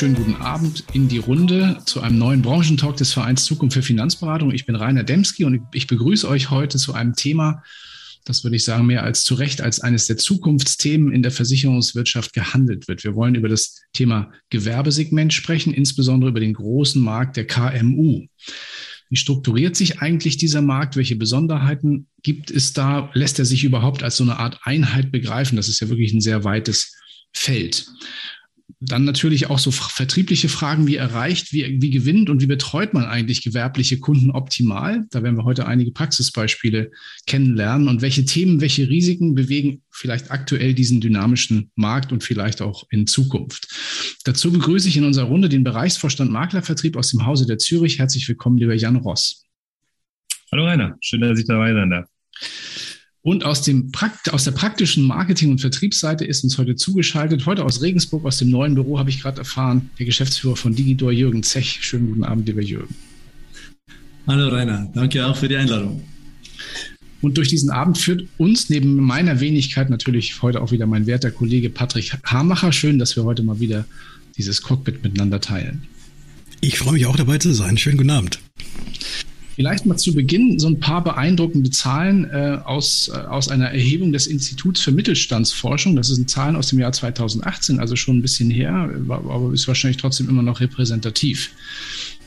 Wunderschönen guten Abend in die Runde zu einem neuen Branchentalk des Vereins Zukunft für Finanzberatung. Ich bin Rainer Demski und ich begrüße euch heute zu einem Thema, das würde ich sagen, mehr als zu Recht als eines der Zukunftsthemen in der Versicherungswirtschaft gehandelt wird. Wir wollen über das Thema Gewerbesegment sprechen, insbesondere über den großen Markt der KMU. Wie strukturiert sich eigentlich dieser Markt? Welche Besonderheiten gibt es da? Lässt er sich überhaupt als so eine Art Einheit begreifen? Das ist ja wirklich ein sehr weites Feld. Dann natürlich auch so vertriebliche Fragen, wie erreicht, wie, wie gewinnt und wie betreut man eigentlich gewerbliche Kunden optimal? Da werden wir heute einige Praxisbeispiele kennenlernen. Und welche Themen, welche Risiken bewegen vielleicht aktuell diesen dynamischen Markt und vielleicht auch in Zukunft? Dazu begrüße ich in unserer Runde den Bereichsvorstand Maklervertrieb aus dem Hause der Zürich. Herzlich willkommen, lieber Jan Ross. Hallo Rainer, schön, dass ich dabei sein darf. Und aus, dem Prakt aus der praktischen Marketing- und Vertriebsseite ist uns heute zugeschaltet, heute aus Regensburg, aus dem neuen Büro, habe ich gerade erfahren, der Geschäftsführer von Digidor, Jürgen Zech. Schönen guten Abend, lieber Jürgen. Hallo Rainer, danke auch für die Einladung. Und durch diesen Abend führt uns neben meiner Wenigkeit natürlich heute auch wieder mein werter Kollege Patrick Hamacher. Schön, dass wir heute mal wieder dieses Cockpit miteinander teilen. Ich freue mich auch dabei zu sein. Schönen guten Abend. Vielleicht mal zu Beginn so ein paar beeindruckende Zahlen äh, aus, äh, aus einer Erhebung des Instituts für Mittelstandsforschung. Das sind Zahlen aus dem Jahr 2018, also schon ein bisschen her, aber ist wahrscheinlich trotzdem immer noch repräsentativ.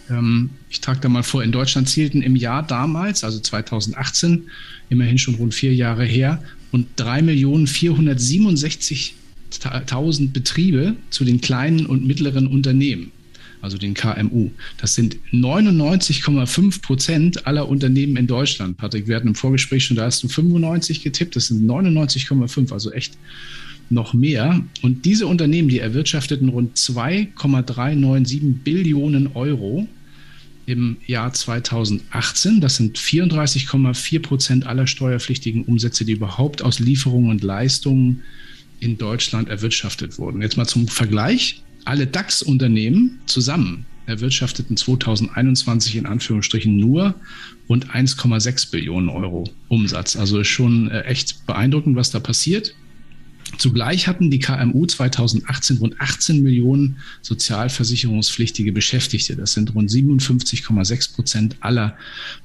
Ähm, ich trage da mal vor, in Deutschland zählten im Jahr damals, also 2018, immerhin schon rund vier Jahre her, und 3.467.000 Betriebe zu den kleinen und mittleren Unternehmen also den KMU. Das sind 99,5 Prozent aller Unternehmen in Deutschland. Patrick, wir hatten im Vorgespräch schon, da hast du 95 getippt, das sind 99,5, also echt noch mehr. Und diese Unternehmen, die erwirtschafteten rund 2,397 Billionen Euro im Jahr 2018. Das sind 34,4 Prozent aller steuerpflichtigen Umsätze, die überhaupt aus Lieferungen und Leistungen in Deutschland erwirtschaftet wurden. Jetzt mal zum Vergleich alle DAX-Unternehmen zusammen erwirtschafteten 2021 in Anführungsstrichen nur rund 1,6 Billionen Euro Umsatz. Also ist schon äh, echt beeindruckend, was da passiert. Zugleich hatten die KMU 2018 rund 18 Millionen sozialversicherungspflichtige Beschäftigte. Das sind rund 57,6 Prozent aller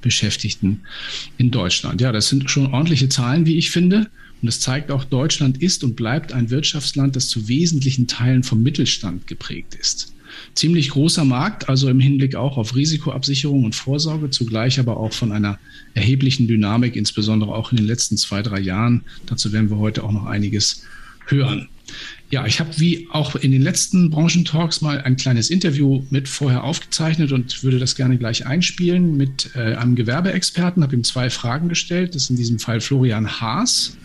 Beschäftigten in Deutschland. Ja, das sind schon ordentliche Zahlen, wie ich finde. Und es zeigt auch, Deutschland ist und bleibt ein Wirtschaftsland, das zu wesentlichen Teilen vom Mittelstand geprägt ist. Ziemlich großer Markt, also im Hinblick auch auf Risikoabsicherung und Vorsorge, zugleich aber auch von einer erheblichen Dynamik, insbesondere auch in den letzten zwei, drei Jahren. Dazu werden wir heute auch noch einiges hören. Ja, ich habe wie auch in den letzten Branchentalks mal ein kleines Interview mit vorher aufgezeichnet und würde das gerne gleich einspielen mit äh, einem Gewerbeexperten, habe ihm zwei Fragen gestellt. Das ist in diesem Fall Florian Haas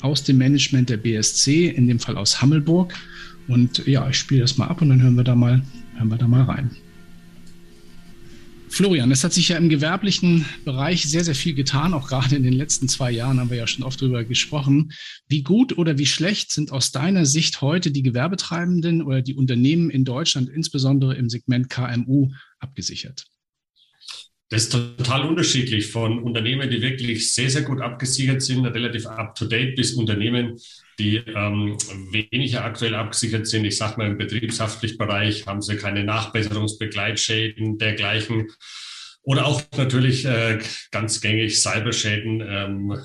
aus dem Management der BSC, in dem Fall aus Hammelburg. Und ja, ich spiele das mal ab und dann hören wir da mal, hören wir da mal rein. Florian, es hat sich ja im gewerblichen Bereich sehr, sehr viel getan. Auch gerade in den letzten zwei Jahren haben wir ja schon oft darüber gesprochen. Wie gut oder wie schlecht sind aus deiner Sicht heute die Gewerbetreibenden oder die Unternehmen in Deutschland, insbesondere im Segment KMU, abgesichert? Das ist total unterschiedlich von Unternehmen, die wirklich sehr, sehr gut abgesichert sind, relativ up-to-date, bis Unternehmen, die ähm, weniger aktuell abgesichert sind. Ich sage mal, im betriebshaftlichen Bereich haben sie keine Nachbesserungsbegleitschäden dergleichen. Oder auch natürlich äh, ganz gängig Cyberschäden. Ähm,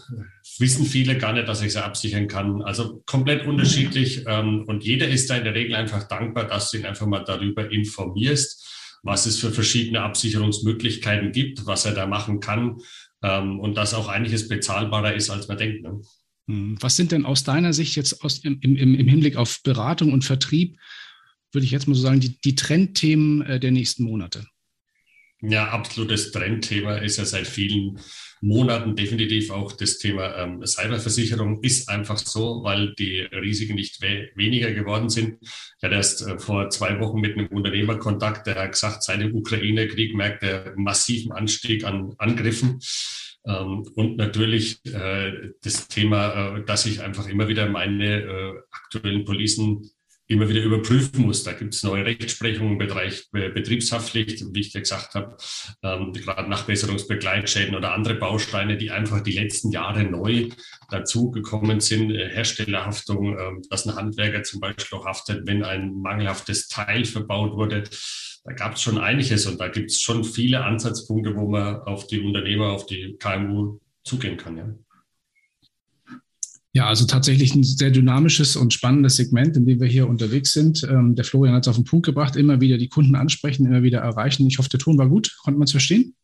wissen viele gar nicht, dass ich sie absichern kann. Also komplett unterschiedlich. Ähm, und jeder ist da in der Regel einfach dankbar, dass du ihn einfach mal darüber informierst was es für verschiedene Absicherungsmöglichkeiten gibt, was er da machen kann ähm, und dass auch einiges bezahlbarer ist, als man denkt. Ne? Hm. Was sind denn aus deiner Sicht jetzt aus, im, im, im Hinblick auf Beratung und Vertrieb, würde ich jetzt mal so sagen, die, die Trendthemen äh, der nächsten Monate? Ja, absolutes Trendthema ist ja seit vielen Monaten definitiv auch das Thema ähm, Cyberversicherung ist einfach so, weil die Risiken nicht we weniger geworden sind. Ich hatte erst äh, vor zwei Wochen mit einem Unternehmer Kontakt, der hat gesagt, seit dem Ukraine-Krieg merkt er massiven Anstieg an Angriffen. Ähm, und natürlich äh, das Thema, äh, dass ich einfach immer wieder meine äh, aktuellen Policen immer wieder überprüfen muss. Da gibt es neue Rechtsprechungen im Bereich äh, Betriebshaftpflicht, wie ich ja gesagt habe, ähm, gerade Nachbesserungsbegleitschäden oder andere Bausteine, die einfach die letzten Jahre neu dazugekommen sind. Äh, Herstellerhaftung, äh, dass ein Handwerker zum Beispiel auch haftet, wenn ein mangelhaftes Teil verbaut wurde. Da gab es schon einiges und da gibt es schon viele Ansatzpunkte, wo man auf die Unternehmer, auf die KMU zugehen kann. Ja. Ja, also tatsächlich ein sehr dynamisches und spannendes Segment, in dem wir hier unterwegs sind. Ähm, der Florian hat es auf den Punkt gebracht, immer wieder die Kunden ansprechen, immer wieder erreichen. Ich hoffe, der Ton war gut. Konnte man es verstehen?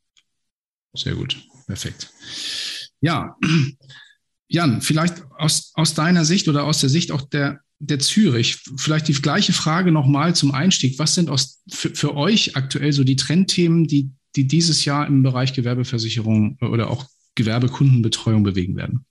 Sehr gut, perfekt. Ja, Jan, vielleicht aus, aus deiner Sicht oder aus der Sicht auch der, der Zürich, vielleicht die gleiche Frage nochmal zum Einstieg. Was sind aus, für, für euch aktuell so die Trendthemen, die, die dieses Jahr im Bereich Gewerbeversicherung oder auch Gewerbekundenbetreuung bewegen werden?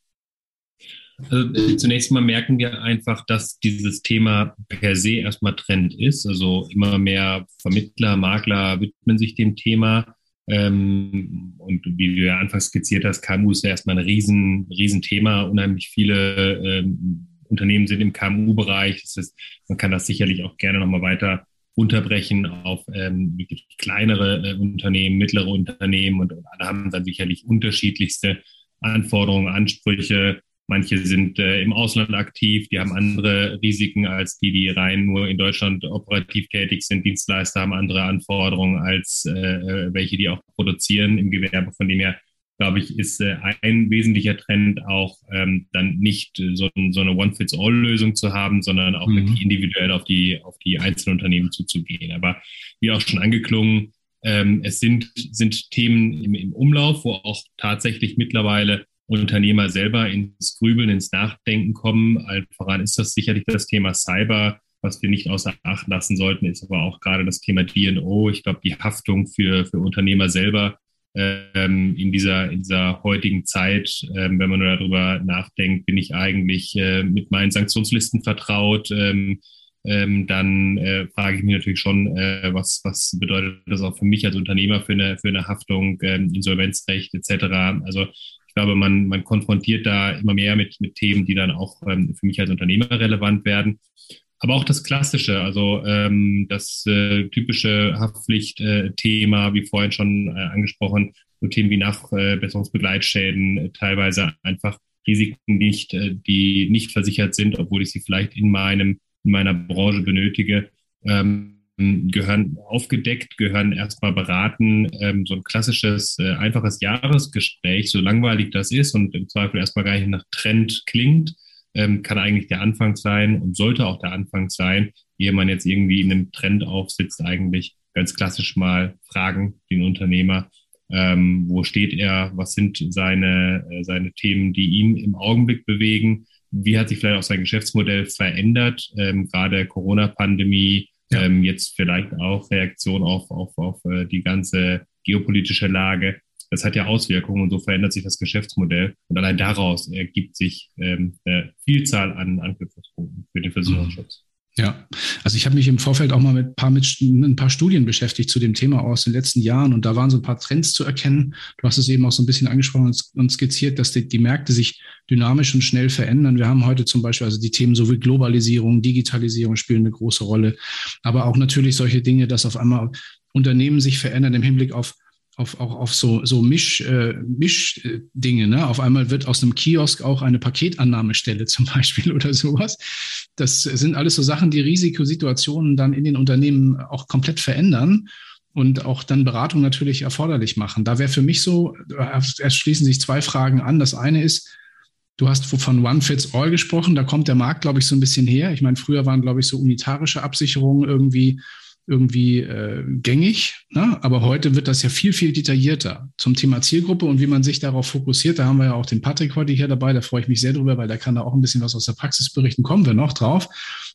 Also äh, zunächst mal merken wir einfach, dass dieses Thema per se erstmal Trend ist. Also immer mehr Vermittler, Makler widmen sich dem Thema. Ähm, und wie du ja anfangs skizziert hast, KMU ist ja erstmal ein riesen, riesen Thema. Unheimlich viele ähm, Unternehmen sind im KMU-Bereich. Das heißt, man kann das sicherlich auch gerne nochmal weiter unterbrechen auf ähm, kleinere äh, Unternehmen, mittlere Unternehmen und, und alle haben dann sicherlich unterschiedlichste Anforderungen, Ansprüche, Manche sind äh, im Ausland aktiv, die haben andere Risiken als die, die rein nur in Deutschland operativ tätig sind. Dienstleister haben andere Anforderungen als äh, äh, welche, die auch produzieren im Gewerbe. Von dem her, glaube ich, ist äh, ein wesentlicher Trend auch ähm, dann nicht so, so eine One-Fits-All-Lösung zu haben, sondern auch mhm. wirklich individuell auf die, auf die einzelnen Unternehmen zuzugehen. Aber wie auch schon angeklungen, ähm, es sind, sind Themen im, im Umlauf, wo auch tatsächlich mittlerweile Unternehmer selber ins Grübeln, ins Nachdenken kommen. Allen voran ist das sicherlich das Thema Cyber. Was wir nicht außer Acht lassen sollten, ist aber auch gerade das Thema DNO. Ich glaube, die Haftung für, für Unternehmer selber ähm, in, dieser, in dieser heutigen Zeit, ähm, wenn man nur darüber nachdenkt, bin ich eigentlich äh, mit meinen Sanktionslisten vertraut, ähm, ähm, dann äh, frage ich mich natürlich schon, äh, was, was bedeutet das auch für mich als Unternehmer für eine, für eine Haftung, ähm, Insolvenzrecht etc. Also glaube, man, man konfrontiert da immer mehr mit, mit Themen, die dann auch ähm, für mich als Unternehmer relevant werden. Aber auch das Klassische, also ähm, das äh, typische Haftpflicht-Thema, äh, wie vorhin schon äh, angesprochen, so Themen wie Nachbesserungsbegleitschäden, äh, teilweise einfach Risiken nicht, äh, die nicht versichert sind, obwohl ich sie vielleicht in meinem in meiner Branche benötige. Ähm, gehören aufgedeckt, gehören erstmal beraten. Ähm, so ein klassisches, äh, einfaches Jahresgespräch, so langweilig das ist und im Zweifel erstmal gar nicht nach Trend klingt, ähm, kann eigentlich der Anfang sein und sollte auch der Anfang sein, ehe man jetzt irgendwie in einem Trend aufsitzt, eigentlich ganz klassisch mal fragen, den Unternehmer, ähm, wo steht er, was sind seine, äh, seine Themen, die ihn im Augenblick bewegen, wie hat sich vielleicht auch sein Geschäftsmodell verändert, ähm, gerade Corona-Pandemie, ja. Ähm, jetzt vielleicht auch Reaktion auf, auf, auf äh, die ganze geopolitische Lage. Das hat ja Auswirkungen und so verändert sich das Geschäftsmodell. Und allein daraus ergibt sich ähm, eine Vielzahl an Anknüpfungspunkten für den Versicherungsschutz. Ja, also ich habe mich im Vorfeld auch mal mit ein, paar, mit ein paar Studien beschäftigt zu dem Thema aus den letzten Jahren und da waren so ein paar Trends zu erkennen. Du hast es eben auch so ein bisschen angesprochen und skizziert, dass die, die Märkte sich dynamisch und schnell verändern. Wir haben heute zum Beispiel also die Themen so wie Globalisierung, Digitalisierung spielen eine große Rolle, aber auch natürlich solche Dinge, dass auf einmal Unternehmen sich verändern im Hinblick auf auf, auch auf so, so Misch, äh, Mischdinge. Ne? Auf einmal wird aus einem Kiosk auch eine Paketannahmestelle zum Beispiel oder sowas. Das sind alles so Sachen, die Risikosituationen dann in den Unternehmen auch komplett verändern und auch dann Beratung natürlich erforderlich machen. Da wäre für mich so, erst schließen sich zwei Fragen an. Das eine ist, du hast von One Fits All gesprochen, da kommt der Markt, glaube ich, so ein bisschen her. Ich meine, früher waren, glaube ich, so unitarische Absicherungen irgendwie irgendwie äh, gängig. Ne? Aber heute wird das ja viel, viel detaillierter zum Thema Zielgruppe und wie man sich darauf fokussiert. Da haben wir ja auch den Patrick heute hier dabei. Da freue ich mich sehr drüber, weil der kann da auch ein bisschen was aus der Praxis berichten. Kommen wir noch drauf.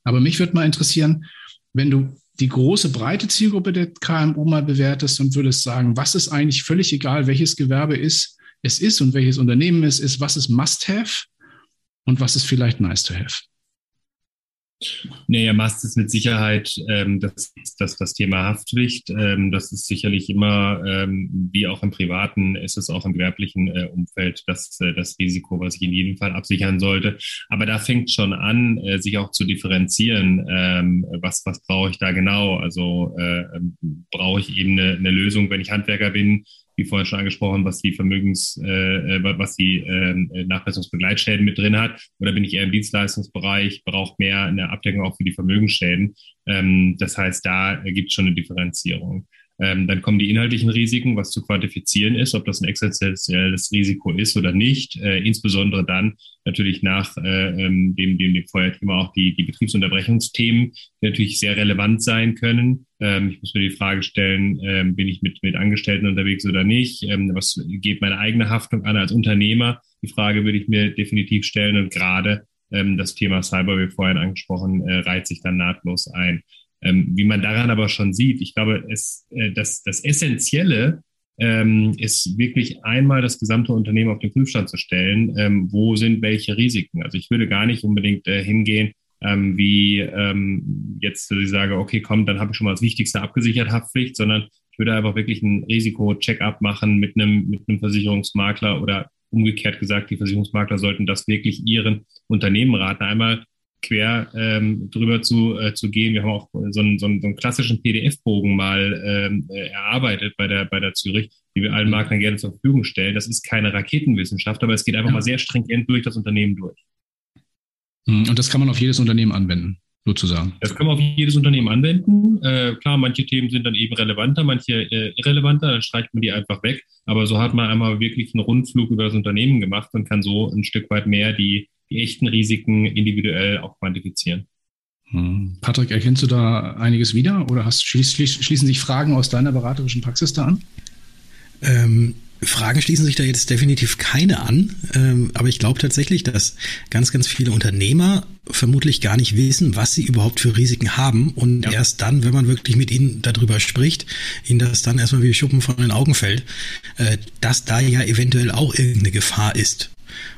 Aber mich würde mal interessieren, wenn du die große, breite Zielgruppe der KMU mal bewertest und würdest sagen, was ist eigentlich völlig egal, welches Gewerbe ist, es ist und welches Unternehmen es ist, was ist Must-Have und was ist vielleicht Nice-to-Have? Naja, Mast ist mit Sicherheit ähm, das, das, das Thema Haftpflicht. Ähm, das ist sicherlich immer, ähm, wie auch im privaten, ist es auch im gewerblichen äh, Umfeld das, äh, das Risiko, was ich in jedem Fall absichern sollte. Aber da fängt schon an, äh, sich auch zu differenzieren. Ähm, was, was brauche ich da genau? Also äh, ähm, brauche ich eben eine, eine Lösung, wenn ich Handwerker bin, wie vorhin schon angesprochen, was die Vermögens, äh, äh was die äh, Nachbesserungsbegleitschäden mit drin hat? Oder bin ich eher im Dienstleistungsbereich, braucht mehr eine Abdeckung auch für die Vermögensschäden? Ähm, das heißt, da gibt es schon eine Differenzierung. Ähm, dann kommen die inhaltlichen Risiken, was zu quantifizieren ist, ob das ein existenzielles Risiko ist oder nicht. Äh, insbesondere dann natürlich nach äh, ähm, dem, dem, dem Vorher-Thema auch die, die Betriebsunterbrechungsthemen, die natürlich sehr relevant sein können. Ähm, ich muss mir die Frage stellen, ähm, bin ich mit, mit Angestellten unterwegs oder nicht? Ähm, was geht meine eigene Haftung an als Unternehmer? Die Frage würde ich mir definitiv stellen und gerade ähm, das Thema Cyber, wie vorhin angesprochen, äh, reiht sich dann nahtlos ein. Ähm, wie man daran aber schon sieht, ich glaube, es, äh, das, das Essentielle ähm, ist wirklich einmal das gesamte Unternehmen auf den Prüfstand zu stellen, wo sind welche Risiken. Also ich würde gar nicht unbedingt äh, hingehen, ähm, wie ähm, jetzt, dass ich sage, okay, komm, dann habe ich schon mal das Wichtigste abgesichert, Haftpflicht, sondern ich würde einfach wirklich ein Risiko-Check-up machen mit einem, mit einem Versicherungsmakler oder umgekehrt gesagt, die Versicherungsmakler sollten das wirklich ihren Unternehmen raten. Einmal quer ähm, drüber zu, äh, zu gehen. Wir haben auch so einen, so einen, so einen klassischen PDF-Bogen mal ähm, äh, erarbeitet bei der, bei der Zürich, die wir allen mhm. Maklern gerne zur Verfügung stellen. Das ist keine Raketenwissenschaft, aber es geht einfach ja. mal sehr stringent durch das Unternehmen durch. Mhm. Und das kann man auf jedes Unternehmen anwenden, sozusagen. Das kann man auf jedes Unternehmen anwenden. Äh, klar, manche Themen sind dann eben relevanter, manche äh, irrelevanter, dann streicht man die einfach weg. Aber so hat man einmal wirklich einen Rundflug über das Unternehmen gemacht und kann so ein Stück weit mehr die die echten Risiken individuell auch quantifizieren. Hm. Patrick, erkennst du da einiges wieder oder hast, schließ, schließen sich Fragen aus deiner beraterischen Praxis da an? Ähm, Fragen schließen sich da jetzt definitiv keine an, ähm, aber ich glaube tatsächlich, dass ganz, ganz viele Unternehmer vermutlich gar nicht wissen, was sie überhaupt für Risiken haben und ja. erst dann, wenn man wirklich mit ihnen darüber spricht, ihnen das dann erstmal wie Schuppen von den Augen fällt, äh, dass da ja eventuell auch irgendeine Gefahr ist.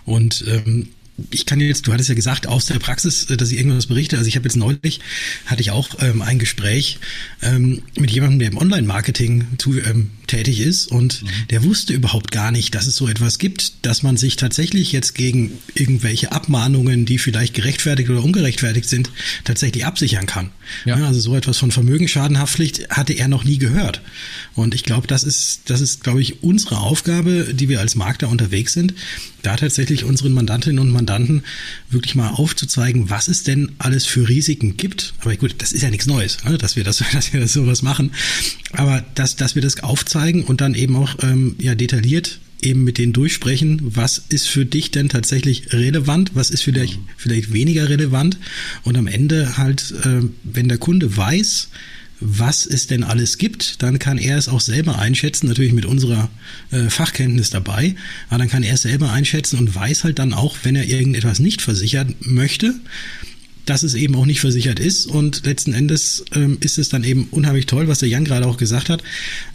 Und ähm, ich kann jetzt, du hattest ja gesagt, aus der Praxis, äh, dass ich irgendwas berichte. Also ich habe jetzt neulich, hatte ich auch ähm, ein Gespräch ähm, mit jemandem, der im Online-Marketing ähm, tätig ist und mhm. der wusste überhaupt gar nicht, dass es so etwas gibt, dass man sich tatsächlich jetzt gegen irgendwelche Abmahnungen, die vielleicht gerechtfertigt oder ungerechtfertigt sind, tatsächlich absichern kann. Ja. Ja, also so etwas von Vermögensschadenhaftpflicht hatte er noch nie gehört. Und ich glaube, das ist, das ist, glaube ich, unsere Aufgabe, die wir als Makler unterwegs sind, da tatsächlich unseren Mandantinnen und Mandanten wirklich mal aufzuzeigen, was es denn alles für Risiken gibt. Aber gut, das ist ja nichts Neues, ne, dass wir das, dass wir das sowas machen. Aber dass, dass wir das aufzeigen und dann eben auch ähm, ja detailliert eben mit denen durchsprechen, was ist für dich denn tatsächlich relevant, was ist vielleicht, vielleicht weniger relevant und am Ende halt, äh, wenn der Kunde weiß, was es denn alles gibt, dann kann er es auch selber einschätzen, natürlich mit unserer äh, Fachkenntnis dabei, aber dann kann er es selber einschätzen und weiß halt dann auch, wenn er irgendetwas nicht versichern möchte, dass es eben auch nicht versichert ist. Und letzten Endes ähm, ist es dann eben unheimlich toll, was der Jan gerade auch gesagt hat,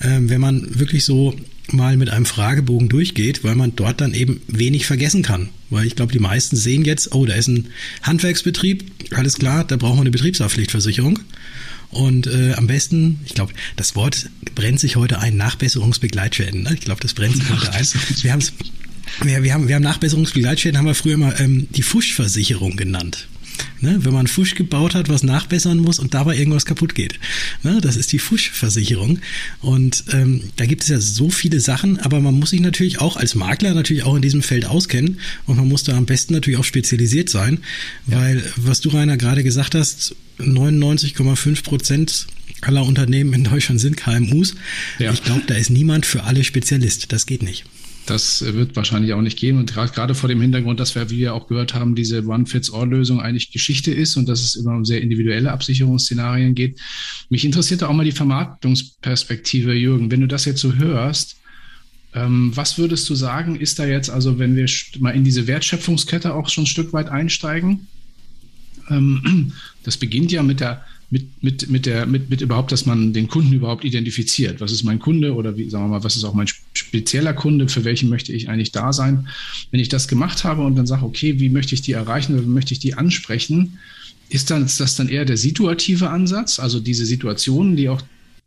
ähm, wenn man wirklich so mal mit einem Fragebogen durchgeht, weil man dort dann eben wenig vergessen kann. Weil ich glaube, die meisten sehen jetzt, oh, da ist ein Handwerksbetrieb, alles klar, da brauchen wir eine Betriebshaftpflichtversicherung. Und äh, am besten, ich glaube, das Wort brennt sich heute ein, Nachbesserungsbegleitschäden. Ne? Ich glaube, das brennt sich heute ein. Wir, wir, wir, haben, wir haben Nachbesserungsbegleitschäden, haben wir früher immer ähm, die Fuschversicherung genannt. Ne, wenn man Fusch gebaut hat, was nachbessern muss und dabei irgendwas kaputt geht. Ne, das ist die Fuschversicherung. Und ähm, da gibt es ja so viele Sachen, aber man muss sich natürlich auch als Makler natürlich auch in diesem Feld auskennen und man muss da am besten natürlich auch spezialisiert sein, ja. weil was du Rainer gerade gesagt hast, 99,5 Prozent aller Unternehmen in Deutschland sind KMUs. Ja. Ich glaube, da ist niemand für alle Spezialist. Das geht nicht. Das wird wahrscheinlich auch nicht gehen. Und gerade vor dem Hintergrund, dass wir, wie wir auch gehört haben, diese One-Fits-All-Lösung eigentlich Geschichte ist und dass es immer um sehr individuelle Absicherungsszenarien geht. Mich interessiert auch mal die Vermarktungsperspektive, Jürgen. Wenn du das jetzt so hörst, ähm, was würdest du sagen, ist da jetzt, also wenn wir mal in diese Wertschöpfungskette auch schon ein Stück weit einsteigen? Ähm, das beginnt ja mit der mit, mit, mit, der, mit, mit überhaupt, dass man den Kunden überhaupt identifiziert. Was ist mein Kunde oder wie, sagen wir mal, was ist auch mein spezieller Kunde, für welchen möchte ich eigentlich da sein? Wenn ich das gemacht habe und dann sage, okay, wie möchte ich die erreichen oder wie möchte ich die ansprechen, Ist das, das dann eher der situative Ansatz, also diese Situationen, die auch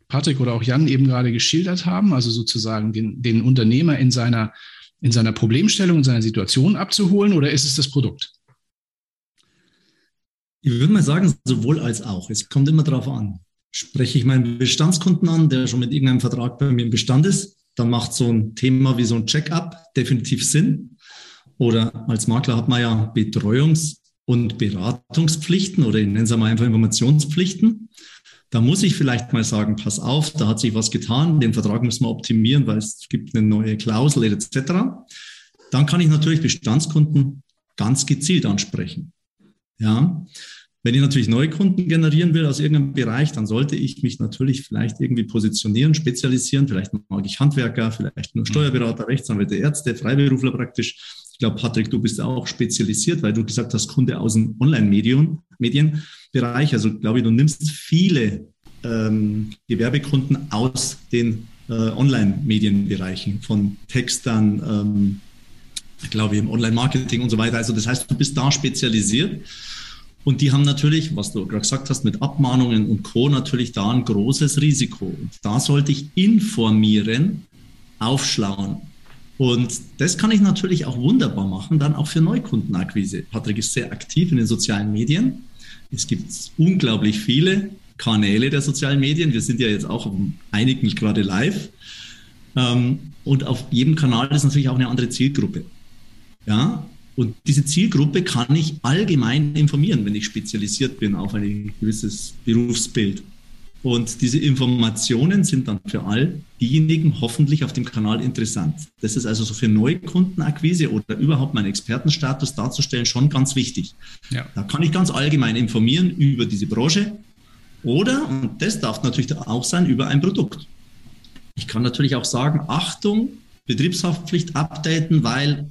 Patrick oder auch Jan eben gerade geschildert haben, also sozusagen den, den Unternehmer in seiner, in seiner Problemstellung, in seiner Situation abzuholen, oder ist es das Produkt? Ich würde mal sagen, sowohl als auch. Es kommt immer darauf an. Spreche ich meinen Bestandskunden an, der schon mit irgendeinem Vertrag bei mir im Bestand ist, dann macht so ein Thema wie so ein Check-up definitiv Sinn. Oder als Makler hat man ja Betreuungs- und Beratungspflichten oder ich nenne es einmal einfach Informationspflichten. Da muss ich vielleicht mal sagen, pass auf, da hat sich was getan, den Vertrag müssen wir optimieren, weil es gibt eine neue Klausel etc. Dann kann ich natürlich Bestandskunden ganz gezielt ansprechen. Ja, wenn ich natürlich neue Kunden generieren will aus irgendeinem Bereich, dann sollte ich mich natürlich vielleicht irgendwie positionieren, spezialisieren. Vielleicht mag ich Handwerker, vielleicht nur Steuerberater, Rechtsanwälte, Ärzte, Freiberufler praktisch. Ich glaube, Patrick, du bist auch spezialisiert, weil du gesagt hast, Kunde aus dem Online-Medien. Medien. Bereich. Also glaube ich, du nimmst viele ähm, Gewerbekunden aus den äh, Online-Medienbereichen von Textern, ähm, glaube ich, im Online-Marketing und so weiter. Also das heißt, du bist da spezialisiert. Und die haben natürlich, was du gerade gesagt hast, mit Abmahnungen und Co. natürlich da ein großes Risiko. Und da sollte ich informieren, aufschlauen. Und das kann ich natürlich auch wunderbar machen, dann auch für Neukundenakquise. Patrick ist sehr aktiv in den sozialen Medien. Es gibt unglaublich viele Kanäle der sozialen Medien. Wir sind ja jetzt auch auf einigen gerade live. Ähm, und auf jedem Kanal ist natürlich auch eine andere Zielgruppe. Ja, und diese Zielgruppe kann ich allgemein informieren, wenn ich spezialisiert bin auf ein gewisses Berufsbild. Und diese Informationen sind dann für all diejenigen hoffentlich auf dem Kanal interessant. Das ist also so für Neukundenakquise oder überhaupt meinen Expertenstatus darzustellen schon ganz wichtig. Ja. Da kann ich ganz allgemein informieren über diese Branche oder, und das darf natürlich auch sein, über ein Produkt. Ich kann natürlich auch sagen, Achtung, Betriebshaftpflicht updaten, weil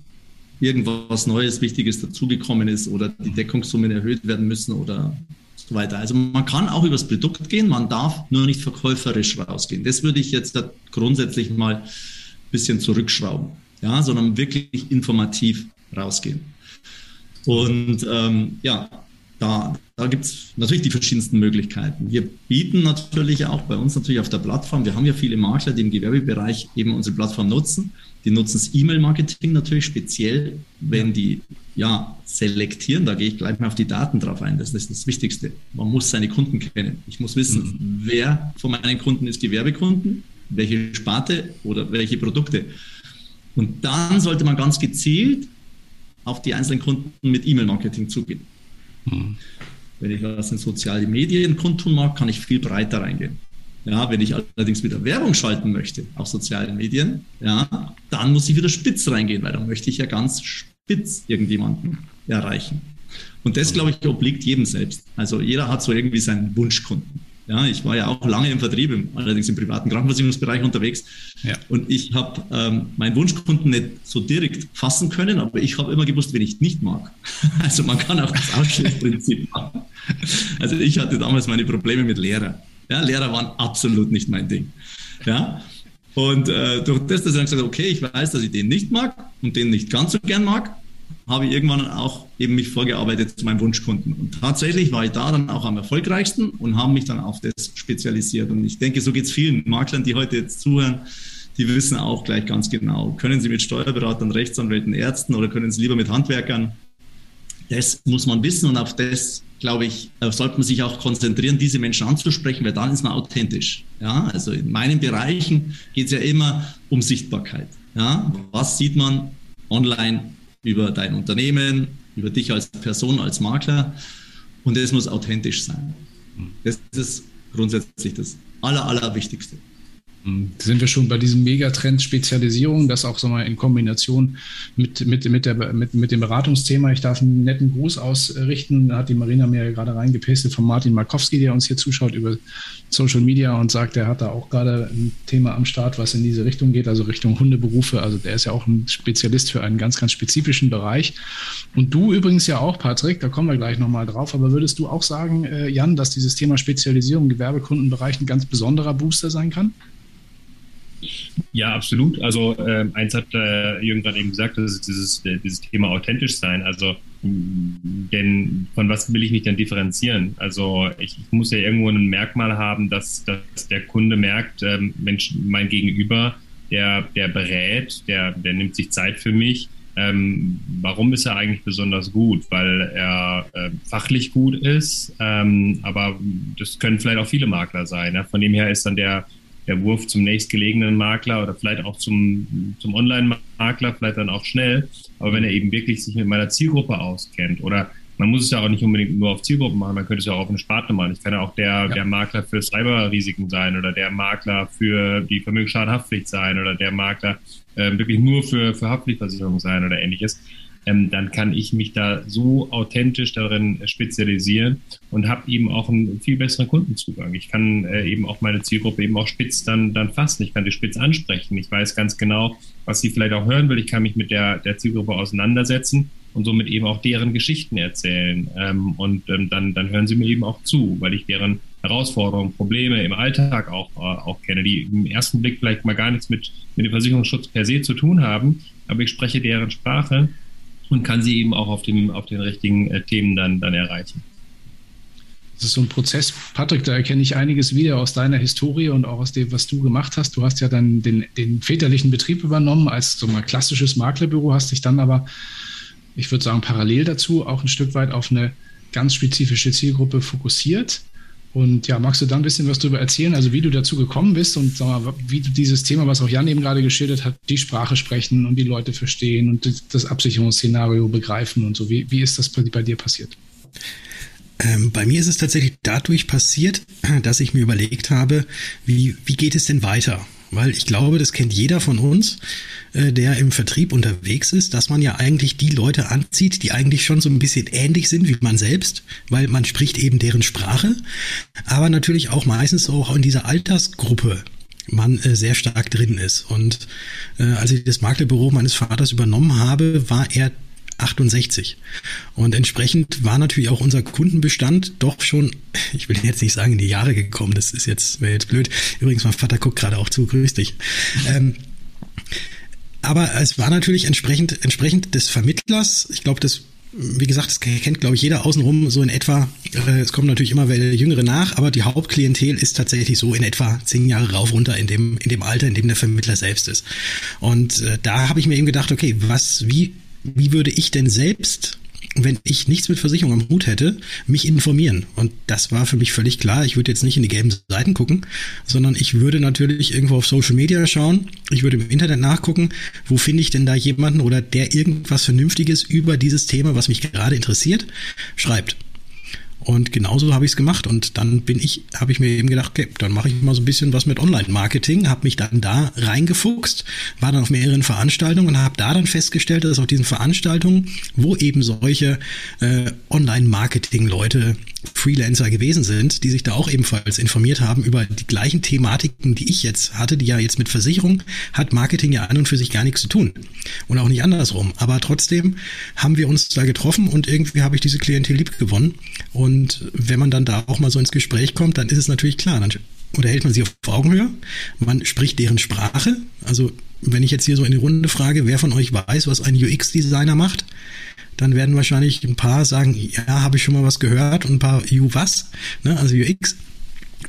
irgendwas Neues, Wichtiges dazugekommen ist oder die Deckungssummen erhöht werden müssen oder so weiter. Also man kann auch übers Produkt gehen, man darf nur nicht verkäuferisch rausgehen. Das würde ich jetzt grundsätzlich mal ein bisschen zurückschrauben, ja, sondern wirklich informativ rausgehen. Und ähm, ja, da, da gibt es natürlich die verschiedensten Möglichkeiten. Wir bieten natürlich auch bei uns natürlich auf der Plattform, wir haben ja viele Makler, die im Gewerbebereich eben unsere Plattform nutzen. Die nutzen das E-Mail-Marketing natürlich speziell, wenn die ja selektieren. Da gehe ich gleich mal auf die Daten drauf ein. Das ist das Wichtigste. Man muss seine Kunden kennen. Ich muss wissen, mhm. wer von meinen Kunden ist Gewerbekunden, welche Sparte oder welche Produkte. Und dann sollte man ganz gezielt auf die einzelnen Kunden mit E-Mail-Marketing zugehen. Mhm. Wenn ich was in soziale Medien kundtun mag, kann ich viel breiter reingehen. Ja, wenn ich allerdings wieder Werbung schalten möchte auf sozialen Medien, ja, dann muss ich wieder spitz reingehen, weil dann möchte ich ja ganz spitz irgendjemanden erreichen. Und das, glaube ich, obliegt jedem selbst. Also jeder hat so irgendwie seinen Wunschkunden. Ja, ich war ja auch lange im Vertrieb, allerdings im privaten Krankenversicherungsbereich unterwegs. Ja. Und ich habe ähm, meinen Wunschkunden nicht so direkt fassen können, aber ich habe immer gewusst, wen ich nicht mag. Also man kann auch das Ausschlussprinzip machen. Also ich hatte damals meine Probleme mit Lehrern. Ja, Lehrer waren absolut nicht mein Ding. Ja, und äh, durch das, dass ich dann gesagt habe, okay, ich weiß, dass ich den nicht mag und den nicht ganz so gern mag, habe ich irgendwann auch eben mich vorgearbeitet zu meinem Wunschkunden. Und tatsächlich war ich da dann auch am erfolgreichsten und habe mich dann auf das spezialisiert. Und ich denke, so geht es vielen Maklern, die heute jetzt zuhören, die wissen auch gleich ganz genau, können sie mit Steuerberatern, Rechtsanwälten, Ärzten oder können sie lieber mit Handwerkern? Das muss man wissen und auf das, glaube ich, äh, sollte man sich auch konzentrieren, diese Menschen anzusprechen, weil dann ist man authentisch. Ja, also in meinen Bereichen geht es ja immer um Sichtbarkeit. Ja, was sieht man online über dein Unternehmen, über dich als Person, als Makler. Und es muss authentisch sein. Das ist grundsätzlich das Aller, Allerwichtigste. Hm, sind wir schon bei diesem Megatrend Spezialisierung, das auch so mal in Kombination mit, mit, mit, der, mit, mit dem Beratungsthema. Ich darf einen netten Gruß ausrichten. Da hat die Marina mir gerade reingepastet von Martin Markowski, der uns hier zuschaut über Social Media und sagt, er hat da auch gerade ein Thema am Start, was in diese Richtung geht, also Richtung Hundeberufe. Also der ist ja auch ein Spezialist für einen ganz, ganz spezifischen Bereich. Und du übrigens ja auch, Patrick, da kommen wir gleich nochmal drauf. Aber würdest du auch sagen, äh, Jan, dass dieses Thema Spezialisierung im Gewerbekundenbereich ein ganz besonderer Booster sein kann? Ja, absolut. Also äh, eins hat äh, Jürgen gerade eben gesagt, das ist dieses, äh, dieses Thema authentisch sein. Also denn von was will ich mich denn differenzieren? Also ich, ich muss ja irgendwo ein Merkmal haben, dass, dass der Kunde merkt, ähm, Mensch, mein Gegenüber, der, der berät, der, der nimmt sich Zeit für mich. Ähm, warum ist er eigentlich besonders gut? Weil er äh, fachlich gut ist, ähm, aber das können vielleicht auch viele Makler sein. Ja? Von dem her ist dann der, der Wurf zum nächstgelegenen Makler oder vielleicht auch zum, zum Online-Makler vielleicht dann auch schnell. Aber wenn er eben wirklich sich mit meiner Zielgruppe auskennt oder man muss es ja auch nicht unbedingt nur auf Zielgruppen machen, man könnte es ja auch auf eine Sparte machen. Ich kann ja auch der, ja. der Makler für Cyberrisiken sein oder der Makler für die Vermögensschadenhaftpflicht sein oder der Makler äh, wirklich nur für, für Haftpflichtversicherung sein oder ähnliches ähm, dann kann ich mich da so authentisch darin spezialisieren und habe eben auch einen viel besseren Kundenzugang. Ich kann äh, eben auch meine Zielgruppe eben auch spitz dann, dann fassen. Ich kann die spitz ansprechen. Ich weiß ganz genau, was sie vielleicht auch hören will. Ich kann mich mit der, der Zielgruppe auseinandersetzen und somit eben auch deren Geschichten erzählen. Ähm, und ähm, dann, dann hören sie mir eben auch zu, weil ich deren Herausforderungen, Probleme im Alltag auch, äh, auch kenne, die im ersten Blick vielleicht mal gar nichts mit, mit dem Versicherungsschutz per se zu tun haben, aber ich spreche deren Sprache und kann sie eben auch auf, dem, auf den richtigen äh, Themen dann, dann erreichen. Das ist so ein Prozess, Patrick, da erkenne ich einiges wieder aus deiner Historie und auch aus dem, was du gemacht hast. Du hast ja dann den, den väterlichen Betrieb übernommen als so ein klassisches Maklerbüro, hast dich dann aber, ich würde sagen, parallel dazu auch ein Stück weit auf eine ganz spezifische Zielgruppe fokussiert. Und ja, magst du da ein bisschen was darüber erzählen, also wie du dazu gekommen bist und mal, wie du dieses Thema, was auch Jan eben gerade geschildert hat, die Sprache sprechen und die Leute verstehen und das Absicherungsszenario begreifen und so. Wie, wie ist das bei, bei dir passiert? Ähm, bei mir ist es tatsächlich dadurch passiert, dass ich mir überlegt habe, wie, wie geht es denn weiter? Weil ich glaube, das kennt jeder von uns, äh, der im Vertrieb unterwegs ist, dass man ja eigentlich die Leute anzieht, die eigentlich schon so ein bisschen ähnlich sind wie man selbst, weil man spricht eben deren Sprache, aber natürlich auch meistens auch in dieser Altersgruppe man äh, sehr stark drin ist. Und äh, als ich das Maklerbüro meines Vaters übernommen habe, war er 68. Und entsprechend war natürlich auch unser Kundenbestand doch schon, ich will jetzt nicht sagen, in die Jahre gekommen. Das ist jetzt, wäre jetzt blöd. Übrigens, mein Vater guckt gerade auch zu, grüß dich. Ähm, aber es war natürlich entsprechend, entsprechend des Vermittlers, ich glaube, das wie gesagt, das kennt, glaube ich, jeder außenrum so in etwa. Äh, es kommen natürlich immer Jüngere nach, aber die Hauptklientel ist tatsächlich so in etwa zehn Jahre rauf runter in dem, in dem Alter, in dem der Vermittler selbst ist. Und äh, da habe ich mir eben gedacht, okay, was, wie wie würde ich denn selbst wenn ich nichts mit Versicherung am Hut hätte, mich informieren. Und das war für mich völlig klar. Ich würde jetzt nicht in die gelben Seiten gucken, sondern ich würde natürlich irgendwo auf Social Media schauen. Ich würde im Internet nachgucken, wo finde ich denn da jemanden oder der irgendwas Vernünftiges über dieses Thema, was mich gerade interessiert, schreibt. Und genauso habe ich es gemacht. Und dann bin ich, habe ich mir eben gedacht, okay, dann mache ich mal so ein bisschen was mit Online-Marketing, habe mich dann da reingefuchst, war dann auf mehreren Veranstaltungen und habe da dann festgestellt, dass auf diesen Veranstaltungen, wo eben solche äh, Online-Marketing-Leute Freelancer gewesen sind, die sich da auch ebenfalls informiert haben über die gleichen Thematiken, die ich jetzt hatte, die ja jetzt mit Versicherung hat Marketing ja an und für sich gar nichts zu tun und auch nicht andersrum. Aber trotzdem haben wir uns da getroffen und irgendwie habe ich diese Klientel lieb gewonnen. Und wenn man dann da auch mal so ins Gespräch kommt, dann ist es natürlich klar, dann unterhält man sie auf Augenhöhe, man spricht deren Sprache. Also wenn ich jetzt hier so in die Runde frage, wer von euch weiß, was ein UX-Designer macht, dann werden wahrscheinlich ein paar sagen, ja, habe ich schon mal was gehört und ein paar, U was, ne, also UX.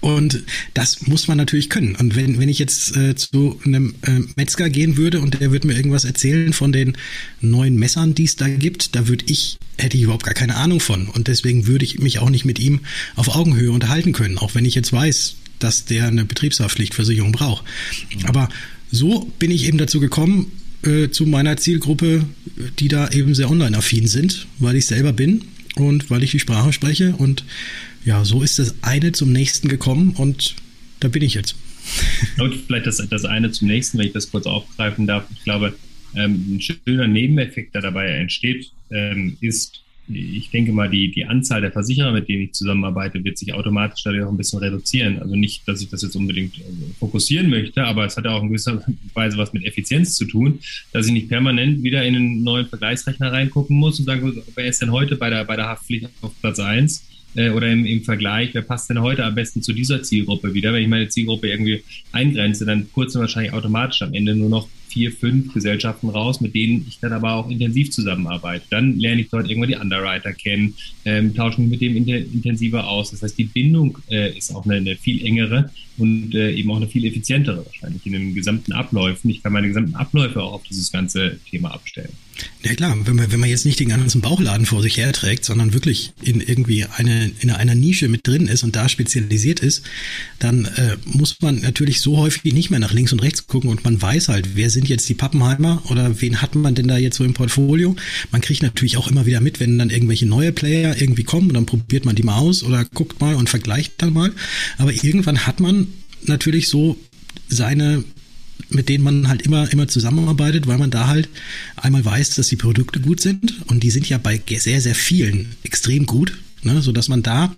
Und das muss man natürlich können. Und wenn, wenn ich jetzt äh, zu einem äh, Metzger gehen würde und der würde mir irgendwas erzählen von den neuen Messern, die es da gibt, da würde ich, hätte ich überhaupt gar keine Ahnung von. Und deswegen würde ich mich auch nicht mit ihm auf Augenhöhe unterhalten können, auch wenn ich jetzt weiß, dass der eine Betriebshaftpflichtversicherung braucht. Aber so bin ich eben dazu gekommen, äh, zu meiner Zielgruppe, die da eben sehr online-affin sind, weil ich selber bin und weil ich die Sprache spreche. Und ja, so ist das eine zum nächsten gekommen und da bin ich jetzt. Und vielleicht das, das eine zum nächsten, wenn ich das kurz aufgreifen darf. Ich glaube, ähm, ein schöner Nebeneffekt, der dabei entsteht, ähm, ist, ich denke mal, die, die Anzahl der Versicherer, mit denen ich zusammenarbeite, wird sich automatisch dadurch auch ein bisschen reduzieren. Also nicht, dass ich das jetzt unbedingt äh, fokussieren möchte, aber es hat auch in gewisser Weise was mit Effizienz zu tun, dass ich nicht permanent wieder in einen neuen Vergleichsrechner reingucken muss und sagen, wer ist denn heute bei der, bei der Haftpflicht auf Platz 1? Äh, oder im, im Vergleich, wer passt denn heute am besten zu dieser Zielgruppe wieder? Wenn ich meine Zielgruppe irgendwie eingrenze, dann kurzen wahrscheinlich automatisch am Ende nur noch vier, fünf Gesellschaften raus, mit denen ich dann aber auch intensiv zusammenarbeite. Dann lerne ich dort irgendwann die Underwriter kennen, ähm, tausche mich mit dem intensiver aus. Das heißt, die Bindung äh, ist auch eine, eine, viel engere und äh, eben auch eine viel effizientere wahrscheinlich in den gesamten Abläufen. Ich kann meine gesamten Abläufe auch auf dieses ganze Thema abstellen. Ja klar, wenn man, wenn man jetzt nicht den ganzen Bauchladen vor sich herträgt, sondern wirklich in irgendwie eine, in einer Nische mit drin ist und da spezialisiert ist, dann äh, muss man natürlich so häufig nicht mehr nach links und rechts gucken und man weiß halt, wer sind jetzt die Pappenheimer oder wen hat man denn da jetzt so im Portfolio. Man kriegt natürlich auch immer wieder mit, wenn dann irgendwelche neue Player irgendwie kommen und dann probiert man die mal aus oder guckt mal und vergleicht dann mal. Aber irgendwann hat man natürlich so seine mit denen man halt immer, immer zusammenarbeitet, weil man da halt einmal weiß, dass die Produkte gut sind und die sind ja bei sehr, sehr vielen extrem gut. Ne, so dass man da,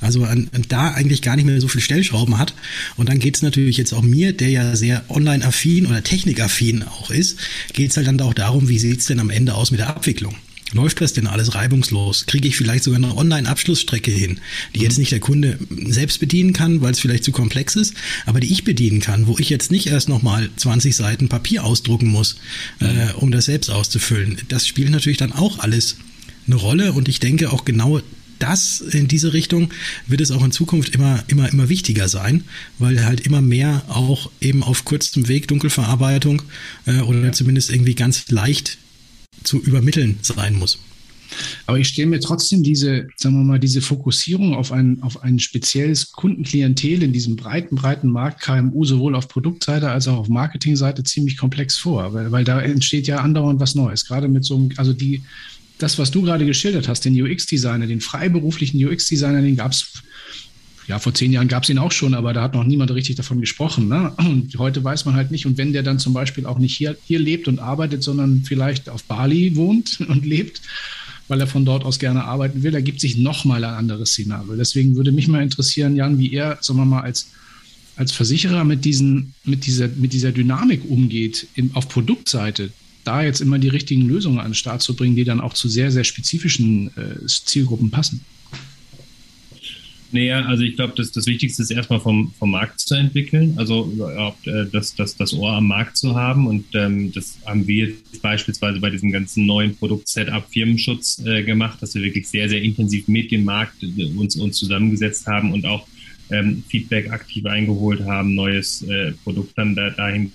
also an, da eigentlich gar nicht mehr so viel Stellschrauben hat. Und dann geht es natürlich jetzt auch mir, der ja sehr online-affin oder technikaffin auch ist, geht es halt dann auch darum, wie sieht es denn am Ende aus mit der Abwicklung? Läuft das denn alles reibungslos? Kriege ich vielleicht sogar eine Online-Abschlussstrecke hin, die jetzt nicht der Kunde selbst bedienen kann, weil es vielleicht zu komplex ist, aber die ich bedienen kann, wo ich jetzt nicht erst nochmal 20 Seiten Papier ausdrucken muss, äh, um das selbst auszufüllen. Das spielt natürlich dann auch alles eine Rolle und ich denke auch genau das in diese Richtung wird es auch in Zukunft immer, immer, immer wichtiger sein, weil halt immer mehr auch eben auf kurzem Weg Dunkelverarbeitung äh, oder zumindest irgendwie ganz leicht zu übermitteln sein muss. Aber ich stelle mir trotzdem diese, sagen wir mal, diese Fokussierung auf ein, auf ein spezielles Kundenklientel in diesem breiten, breiten Markt KMU sowohl auf Produktseite als auch auf Marketingseite ziemlich komplex vor, weil, weil da entsteht ja andauernd was Neues. Gerade mit so einem, also die, das, was du gerade geschildert hast, den UX-Designer, den freiberuflichen UX-Designer, den gab es ja, vor zehn Jahren gab es ihn auch schon, aber da hat noch niemand richtig davon gesprochen. Ne? Und heute weiß man halt nicht. Und wenn der dann zum Beispiel auch nicht hier, hier lebt und arbeitet, sondern vielleicht auf Bali wohnt und lebt, weil er von dort aus gerne arbeiten will, ergibt sich nochmal ein anderes Szenario. Deswegen würde mich mal interessieren, Jan, wie er, sagen wir mal, als, als Versicherer mit, diesen, mit, dieser, mit dieser Dynamik umgeht in, auf Produktseite. Da jetzt immer die richtigen Lösungen an den Start zu bringen, die dann auch zu sehr, sehr spezifischen äh, Zielgruppen passen. Naja, also ich glaube, das, das Wichtigste ist erstmal vom, vom Markt zu entwickeln, also äh, das, das, das Ohr am Markt zu haben. Und ähm, das haben wir jetzt beispielsweise bei diesem ganzen neuen Produkt-Setup Firmenschutz äh, gemacht, dass wir wirklich sehr, sehr intensiv mit dem Markt äh, uns, uns zusammengesetzt haben und auch ähm, Feedback aktiv eingeholt haben, neues äh, Produkt dann da, dahin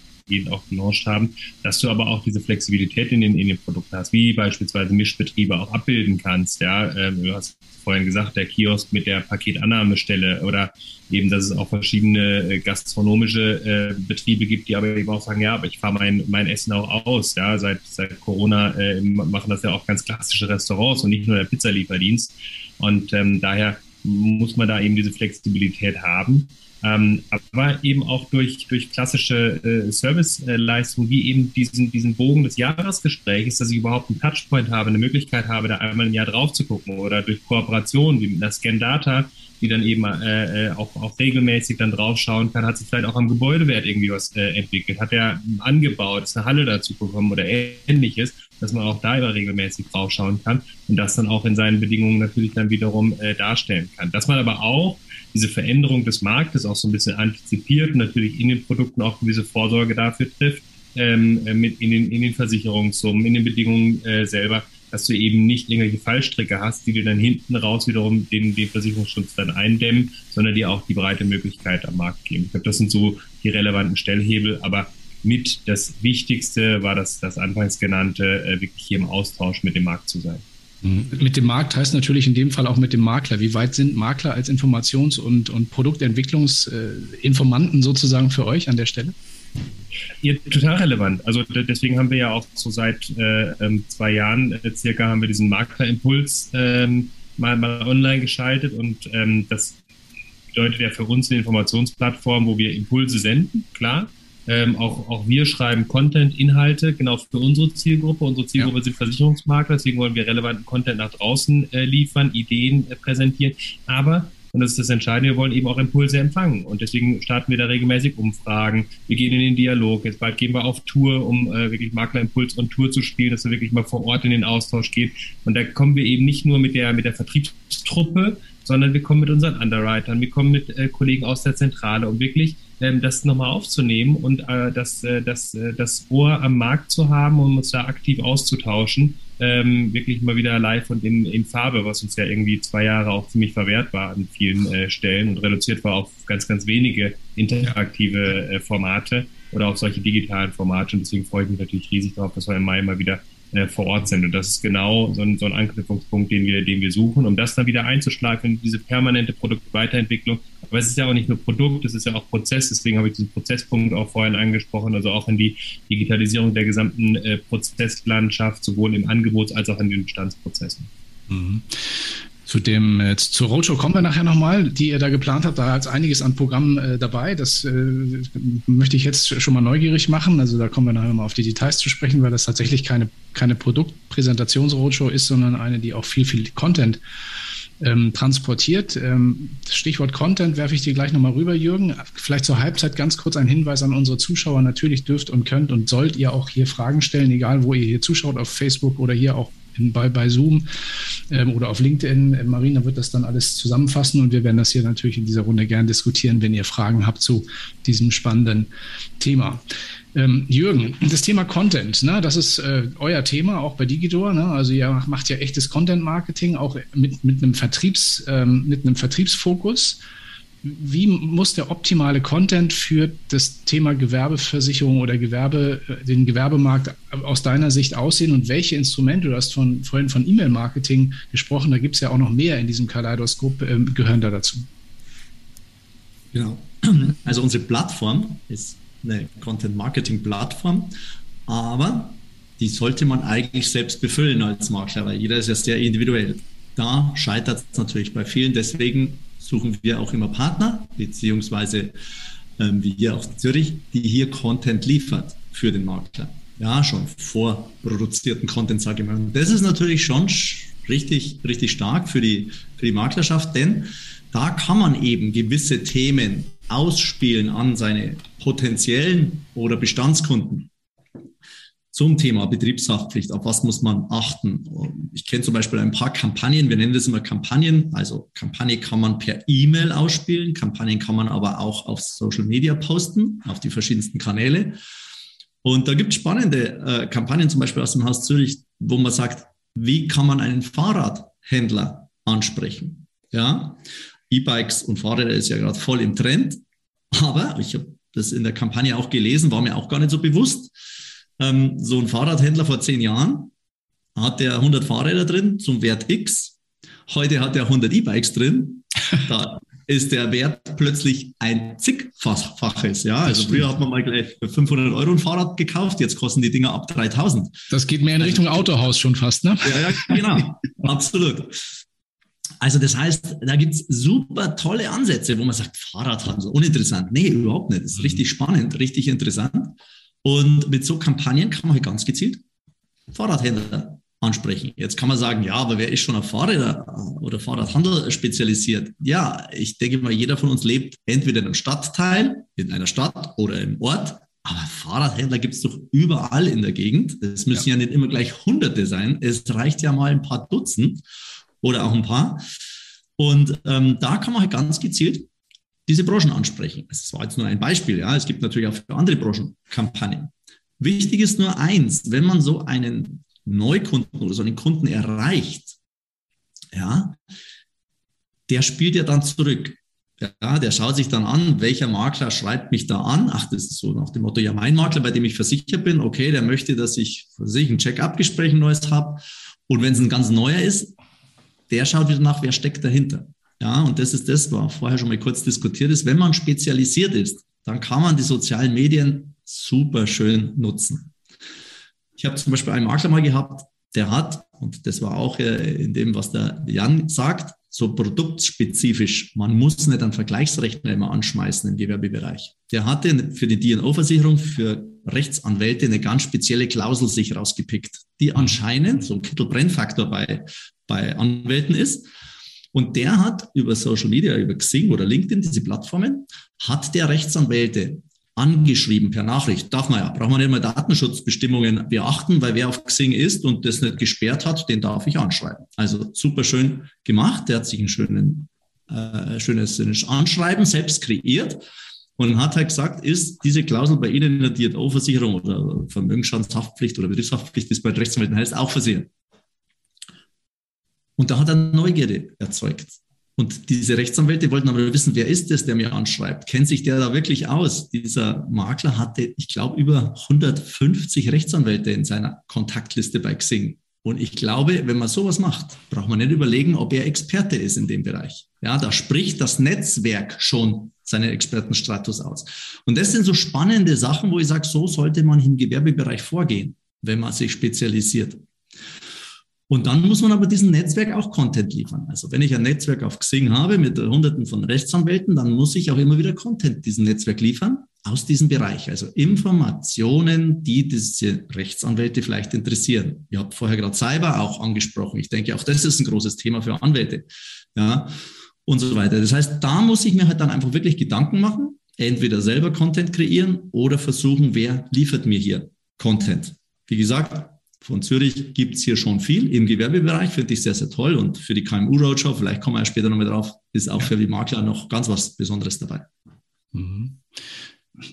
auch gelauncht haben, dass du aber auch diese Flexibilität in den, in den Produkten hast, wie beispielsweise Mischbetriebe auch abbilden kannst. Ja, ähm, du hast vorhin gesagt, der Kiosk mit der Paketannahmestelle oder eben, dass es auch verschiedene äh, gastronomische äh, Betriebe gibt, die aber eben auch sagen, ja, aber ich fahre mein, mein Essen auch aus. Ja, seit, seit Corona äh, machen das ja auch ganz klassische Restaurants und nicht nur der Pizzalieferdienst. Und ähm, daher muss man da eben diese Flexibilität haben. Ähm, aber eben auch durch, durch klassische äh, Serviceleistungen, wie eben diesen, diesen Bogen des Jahresgesprächs, dass ich überhaupt einen Touchpoint habe, eine Möglichkeit habe, da einmal im Jahr drauf zu gucken oder durch Kooperationen wie mit einer Scan-Data, die dann eben äh, äh, auch, auch regelmäßig dann draufschauen kann, hat sich vielleicht auch am Gebäudewert irgendwie was äh, entwickelt, hat er angebaut, ist eine Halle dazu bekommen oder ähnliches, dass man auch da immer regelmäßig draufschauen kann und das dann auch in seinen Bedingungen natürlich dann wiederum äh, darstellen kann. Dass man aber auch diese Veränderung des Marktes auch so ein bisschen antizipiert und natürlich in den Produkten auch gewisse Vorsorge dafür trifft, ähm, äh, mit in den, in den Versicherungssummen, in den Bedingungen äh, selber, dass du eben nicht irgendwelche Fallstricke hast, die dir dann hinten raus wiederum den, den Versicherungsschutz dann eindämmen, sondern dir auch die breite Möglichkeit am Markt geben. Ich glaube, das sind so die relevanten Stellhebel, aber mit das Wichtigste war das, das anfangs genannte, äh, wirklich hier im Austausch mit dem Markt zu sein. Mit dem Markt heißt natürlich in dem Fall auch mit dem Makler. Wie weit sind Makler als Informations- und, und Produktentwicklungsinformanten sozusagen für euch an der Stelle? Ja, total relevant. Also deswegen haben wir ja auch so seit äh, ähm, zwei Jahren äh, circa haben wir diesen Maklerimpuls ähm, mal, mal online geschaltet und ähm, das bedeutet ja für uns eine Informationsplattform, wo wir Impulse senden, klar, ähm, auch, auch wir schreiben Content, Inhalte, genau für unsere Zielgruppe. Unsere Zielgruppe ja. sind Versicherungsmakler, deswegen wollen wir relevanten Content nach draußen äh, liefern, Ideen äh, präsentieren. Aber, und das ist das Entscheidende, wir wollen eben auch Impulse empfangen. Und deswegen starten wir da regelmäßig Umfragen. Wir gehen in den Dialog. Jetzt bald gehen wir auf Tour, um äh, wirklich Maklerimpuls und Tour zu spielen, dass wir wirklich mal vor Ort in den Austausch gehen. Und da kommen wir eben nicht nur mit der, mit der Vertriebstruppe, sondern wir kommen mit unseren Underwritern, wir kommen mit äh, Kollegen aus der Zentrale, um wirklich das nochmal aufzunehmen und äh, das, äh, das, äh, das Ohr am Markt zu haben, um uns da aktiv auszutauschen. Ähm, wirklich mal wieder live und in, in Farbe, was uns ja irgendwie zwei Jahre auch ziemlich verwehrt war an vielen Stellen und reduziert war auf ganz, ganz wenige interaktive Formate oder auf solche digitalen Formate. Und deswegen freue ich mich natürlich riesig darauf, dass wir im Mai mal wieder äh, vor Ort sind. Und das ist genau so ein, so ein Anknüpfungspunkt, den wir, den wir suchen, um das dann wieder einzuschleifen in diese permanente Produktweiterentwicklung. Aber es ist ja auch nicht nur Produkt, es ist ja auch Prozess. Deswegen habe ich diesen Prozesspunkt auch vorhin angesprochen, also auch in die Digitalisierung der gesamten äh, Prozesslandschaft, sowohl im Angebots- als auch in den Bestandsprozessen. Mhm. Zu dem, äh, zur Roadshow kommen wir nachher nochmal, die ihr da geplant habt. Da ist einiges an Programmen äh, dabei. Das äh, möchte ich jetzt schon mal neugierig machen. Also da kommen wir nachher mal auf die Details zu sprechen, weil das tatsächlich keine, keine Produktpräsentations-Roadshow ist, sondern eine, die auch viel, viel Content ähm, transportiert. Ähm, Stichwort Content werfe ich dir gleich nochmal rüber, Jürgen. Vielleicht zur Halbzeit ganz kurz ein Hinweis an unsere Zuschauer. Natürlich dürft und könnt und sollt ihr auch hier Fragen stellen, egal wo ihr hier zuschaut, auf Facebook oder hier auch bei, bei Zoom ähm, oder auf LinkedIn. Äh, Marina wird das dann alles zusammenfassen und wir werden das hier natürlich in dieser Runde gern diskutieren, wenn ihr Fragen habt zu diesem spannenden Thema. Ähm, Jürgen, das Thema Content, ne, das ist äh, euer Thema, auch bei Digidor. Ne? Also ihr macht ja echtes Content-Marketing, auch mit, mit, einem Vertriebs, ähm, mit einem Vertriebsfokus wie muss der optimale Content für das Thema Gewerbeversicherung oder Gewerbe, äh, den Gewerbemarkt aus deiner Sicht aussehen und welche Instrumente, du hast von, vorhin von E-Mail-Marketing gesprochen, da gibt es ja auch noch mehr in diesem Kaleidoskop, äh, gehören da dazu? Genau. Also unsere Plattform ist eine Content-Marketing-Plattform, aber die sollte man eigentlich selbst befüllen als Makler, weil jeder ist ja sehr individuell. Da scheitert es natürlich bei vielen. Deswegen suchen wir auch immer Partner, beziehungsweise ähm, wie hier auch Zürich, die hier Content liefert für den Makler. Ja, schon vorproduzierten Content, sage ich mal. Und das ist natürlich schon richtig, richtig stark für die, für die Maklerschaft, denn da kann man eben gewisse Themen ausspielen an seine potenziellen oder Bestandskunden zum Thema Betriebshaftpflicht, auf was muss man achten? Ich kenne zum Beispiel ein paar Kampagnen, wir nennen das immer Kampagnen. Also Kampagne kann man per E-Mail ausspielen, Kampagnen kann man aber auch auf Social Media posten, auf die verschiedensten Kanäle. Und da gibt es spannende äh, Kampagnen, zum Beispiel aus dem Haus Zürich, wo man sagt, wie kann man einen Fahrradhändler ansprechen? Ja, E-Bikes und Fahrräder ist ja gerade voll im Trend, aber ich habe das in der Kampagne auch gelesen, war mir auch gar nicht so bewusst ähm, so ein Fahrradhändler vor zehn Jahren hat der 100 Fahrräder drin zum Wert X. Heute hat er 100 E-Bikes drin. Da ist der Wert plötzlich ein zigfaches. Ja, also früher hat man mal gleich für 500 Euro ein Fahrrad gekauft, jetzt kosten die Dinger ab 3000. Das geht mehr in Richtung Autohaus schon fast, ne? Ja, ja genau, absolut. Also das heißt, da gibt es super tolle Ansätze, wo man sagt, Fahrradhandel, so uninteressant. Nee, überhaupt nicht. Das ist mhm. richtig spannend, richtig interessant. Und mit so Kampagnen kann man halt ganz gezielt Fahrradhändler ansprechen. Jetzt kann man sagen, ja, aber wer ist schon auf Fahrräder oder Fahrradhandel spezialisiert? Ja, ich denke mal, jeder von uns lebt entweder in einem Stadtteil, in einer Stadt oder im Ort. Aber Fahrradhändler gibt es doch überall in der Gegend. Es müssen ja. ja nicht immer gleich Hunderte sein. Es reicht ja mal ein paar Dutzend oder auch ein paar. Und ähm, da kann man halt ganz gezielt diese Branchen ansprechen. Das war jetzt nur ein Beispiel, ja. Es gibt natürlich auch für andere Branchen Kampagnen. Wichtig ist nur eins, wenn man so einen Neukunden oder so einen Kunden erreicht, ja, der spielt ja dann zurück. Ja, der schaut sich dann an, welcher Makler schreibt mich da an. Ach, das ist so nach dem Motto, ja, mein Makler, bei dem ich versichert bin, okay, der möchte, dass ich für sich ein Check-up-Gespräch neues habe. Und wenn es ein ganz neuer ist, der schaut wieder nach, wer steckt dahinter. Ja, und das ist das, was vorher schon mal kurz diskutiert ist. Wenn man spezialisiert ist, dann kann man die sozialen Medien super schön nutzen. Ich habe zum Beispiel einen Makler mal gehabt, der hat, und das war auch äh, in dem, was der Jan sagt, so produktspezifisch. Man muss nicht einen Vergleichsrechner immer anschmeißen im Gewerbebereich. Der hatte für die D&O-Versicherung für Rechtsanwälte eine ganz spezielle Klausel sich rausgepickt, die anscheinend so ein Kittelbrennfaktor bei, bei Anwälten ist. Und der hat über Social Media, über Xing oder LinkedIn, diese Plattformen, hat der Rechtsanwälte angeschrieben per Nachricht. Darf man ja, braucht man nicht mal Datenschutzbestimmungen beachten, weil wer auf Xing ist und das nicht gesperrt hat, den darf ich anschreiben. Also super schön gemacht. Der hat sich einen schönen äh, schönes, Anschreiben selbst kreiert und hat halt gesagt, ist diese Klausel bei Ihnen in der DO-Versicherung oder Vermögensschadenshaftpflicht oder Betriebshaftpflicht, ist bei Rechtsanwälten heißt, auch versehen. Und da hat er Neugierde erzeugt. Und diese Rechtsanwälte wollten aber wissen, wer ist das, der mir anschreibt? Kennt sich der da wirklich aus? Dieser Makler hatte, ich glaube, über 150 Rechtsanwälte in seiner Kontaktliste bei Xing. Und ich glaube, wenn man sowas macht, braucht man nicht überlegen, ob er Experte ist in dem Bereich. Ja, da spricht das Netzwerk schon seinen Expertenstatus aus. Und das sind so spannende Sachen, wo ich sage, so sollte man im Gewerbebereich vorgehen, wenn man sich spezialisiert. Und dann muss man aber diesem Netzwerk auch Content liefern. Also wenn ich ein Netzwerk auf Xing habe mit Hunderten von Rechtsanwälten, dann muss ich auch immer wieder Content diesem Netzwerk liefern aus diesem Bereich. Also Informationen, die diese Rechtsanwälte vielleicht interessieren. Ihr habt vorher gerade Cyber auch angesprochen. Ich denke, auch das ist ein großes Thema für Anwälte. Ja, und so weiter. Das heißt, da muss ich mir halt dann einfach wirklich Gedanken machen, entweder selber Content kreieren oder versuchen, wer liefert mir hier Content. Wie gesagt, von Zürich gibt es hier schon viel. Im Gewerbebereich finde ich sehr, sehr toll. Und für die KMU Roadshow, vielleicht kommen wir später nochmal drauf, ist auch für die Makler noch ganz was Besonderes dabei. Mhm.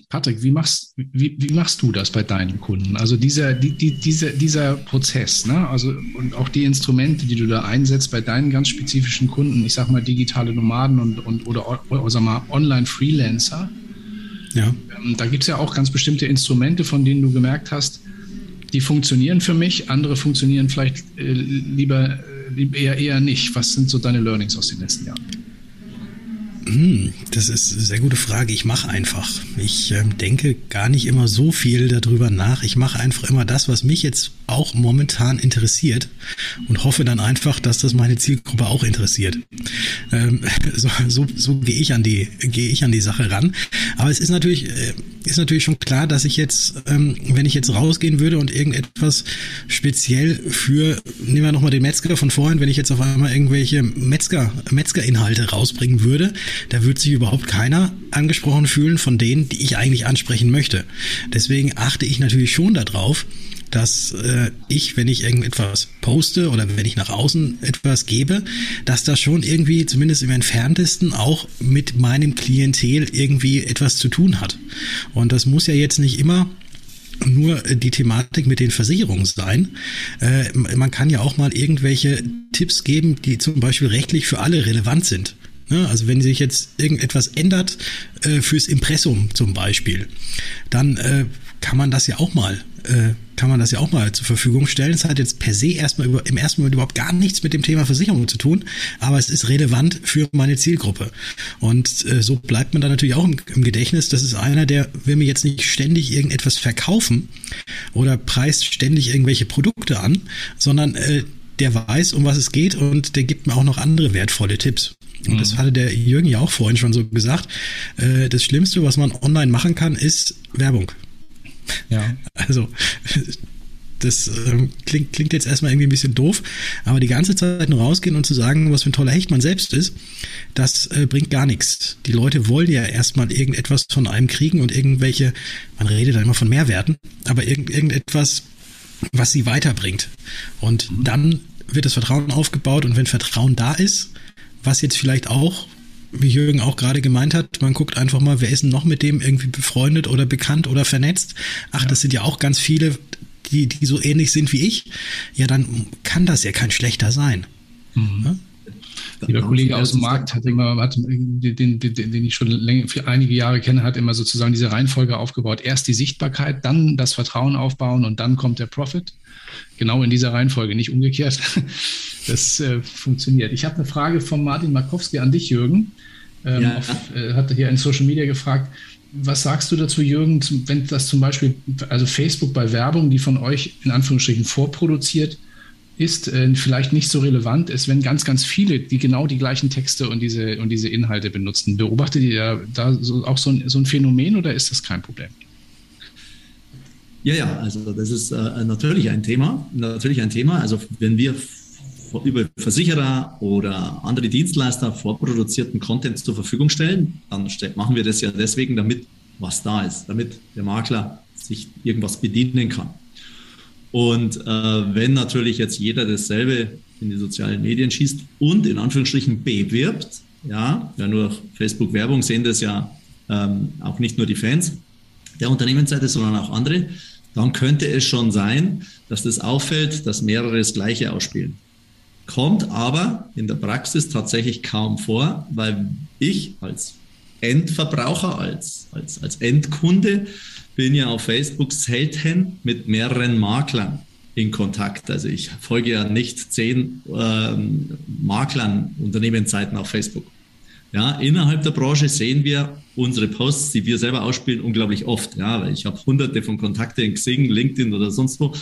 Patrick, wie machst, wie, wie machst du das bei deinen Kunden? Also dieser, die, die, dieser, dieser Prozess, ne? also und auch die Instrumente, die du da einsetzt bei deinen ganz spezifischen Kunden, ich sag mal digitale Nomaden und, und oder, oder sag mal Online-Freelancer. Ja. Ähm, da gibt es ja auch ganz bestimmte Instrumente, von denen du gemerkt hast, die funktionieren für mich, andere funktionieren vielleicht äh, lieber äh, eher, eher nicht. Was sind so deine Learnings aus den letzten Jahren? Hm, das ist eine sehr gute Frage. Ich mache einfach. Ich äh, denke gar nicht immer so viel darüber nach. Ich mache einfach immer das, was mich jetzt auch momentan interessiert und hoffe dann einfach, dass das meine Zielgruppe auch interessiert. Ähm, so, so, so gehe ich an die gehe ich an die Sache ran. Aber es ist natürlich äh, ist natürlich schon klar, dass ich jetzt, ähm, wenn ich jetzt rausgehen würde und irgendetwas speziell für, nehmen wir nochmal den Metzger von vorhin, wenn ich jetzt auf einmal irgendwelche Metzger, Metzger-Inhalte rausbringen würde, da würde sich überhaupt keiner angesprochen fühlen von denen, die ich eigentlich ansprechen möchte. Deswegen achte ich natürlich schon darauf, dass äh, ich, wenn ich irgendetwas poste oder wenn ich nach außen etwas gebe, dass das schon irgendwie zumindest im entferntesten auch mit meinem Klientel irgendwie etwas zu tun hat. Und das muss ja jetzt nicht immer nur die Thematik mit den Versicherungen sein. Äh, man kann ja auch mal irgendwelche Tipps geben, die zum Beispiel rechtlich für alle relevant sind. Ne? Also wenn sich jetzt irgendetwas ändert äh, fürs Impressum zum Beispiel, dann äh, kann man das ja auch mal äh, kann man das ja auch mal zur Verfügung stellen. Es hat jetzt per se erstmal über, im ersten Moment überhaupt gar nichts mit dem Thema Versicherung zu tun, aber es ist relevant für meine Zielgruppe. Und äh, so bleibt man dann natürlich auch im, im, Gedächtnis. Das ist einer, der will mir jetzt nicht ständig irgendetwas verkaufen oder preist ständig irgendwelche Produkte an, sondern äh, der weiß, um was es geht und der gibt mir auch noch andere wertvolle Tipps. Und das mhm. hatte der Jürgen ja auch vorhin schon so gesagt. Äh, das Schlimmste, was man online machen kann, ist Werbung. Ja. Also, das ähm, klingt, klingt jetzt erstmal irgendwie ein bisschen doof, aber die ganze Zeit nur rausgehen und zu sagen, was für ein toller Hecht man selbst ist, das äh, bringt gar nichts. Die Leute wollen ja erstmal irgendetwas von einem kriegen und irgendwelche, man redet da immer von Mehrwerten, aber irgend, irgendetwas, was sie weiterbringt. Und mhm. dann wird das Vertrauen aufgebaut und wenn Vertrauen da ist, was jetzt vielleicht auch wie Jürgen auch gerade gemeint hat, man guckt einfach mal, wer ist denn noch mit dem irgendwie befreundet oder bekannt oder vernetzt. Ach, ja. das sind ja auch ganz viele, die, die so ähnlich sind wie ich. Ja, dann kann das ja kein schlechter sein. Mhm. Ja? Lieber Kollege aus dem Markt hat immer, hat, den, den, den, den ich schon länger, für einige Jahre kenne, hat immer sozusagen diese Reihenfolge aufgebaut. Erst die Sichtbarkeit, dann das Vertrauen aufbauen und dann kommt der Profit. Genau in dieser Reihenfolge, nicht umgekehrt. Das äh, funktioniert. Ich habe eine Frage von Martin Markowski an dich, Jürgen. Ähm, ja. auf, äh, hat hier in Social Media gefragt, was sagst du dazu, Jürgen, wenn das zum Beispiel, also Facebook bei Werbung, die von euch in Anführungsstrichen vorproduziert ist, äh, vielleicht nicht so relevant ist, wenn ganz, ganz viele, die genau die gleichen Texte und diese, und diese Inhalte benutzen. Beobachtet ihr da so, auch so ein, so ein Phänomen oder ist das kein Problem? Ja, ja, also das ist äh, natürlich ein Thema. Natürlich ein Thema. Also wenn wir über Versicherer oder andere Dienstleister vorproduzierten Content zur Verfügung stellen, dann machen wir das ja deswegen, damit was da ist, damit der Makler sich irgendwas bedienen kann. Und äh, wenn natürlich jetzt jeder dasselbe in die sozialen Medien schießt und in Anführungsstrichen bewirbt, ja, ja nur Facebook Werbung sehen das ja ähm, auch nicht nur die Fans der Unternehmensseite, sondern auch andere, dann könnte es schon sein, dass das auffällt, dass mehrere das Gleiche ausspielen. Kommt aber in der Praxis tatsächlich kaum vor, weil ich als Endverbraucher, als, als, als Endkunde bin ja auf Facebook selten mit mehreren Maklern in Kontakt. Also ich folge ja nicht zehn ähm, Maklern Unternehmensseiten auf Facebook. Ja, innerhalb der Branche sehen wir unsere Posts, die wir selber ausspielen, unglaublich oft. Ja, weil ich habe hunderte von Kontakten in Xing, LinkedIn oder sonst wo